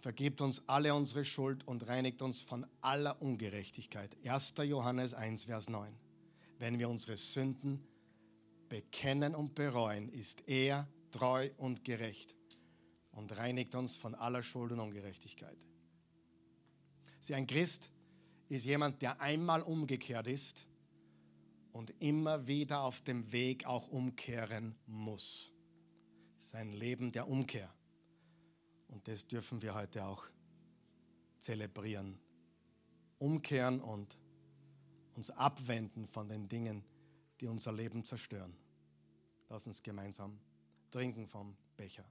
vergibt uns alle unsere Schuld und reinigt uns von aller Ungerechtigkeit. 1. Johannes 1, Vers 9. Wenn wir unsere Sünden bekennen und bereuen, ist er treu und gerecht und reinigt uns von aller Schuld und Ungerechtigkeit. Sie, ein Christ ist jemand, der einmal umgekehrt ist und immer wieder auf dem Weg auch umkehren muss. Sein Leben der Umkehr. Und das dürfen wir heute auch zelebrieren. Umkehren und uns abwenden von den Dingen, die unser Leben zerstören. Lass uns gemeinsam trinken vom Becher.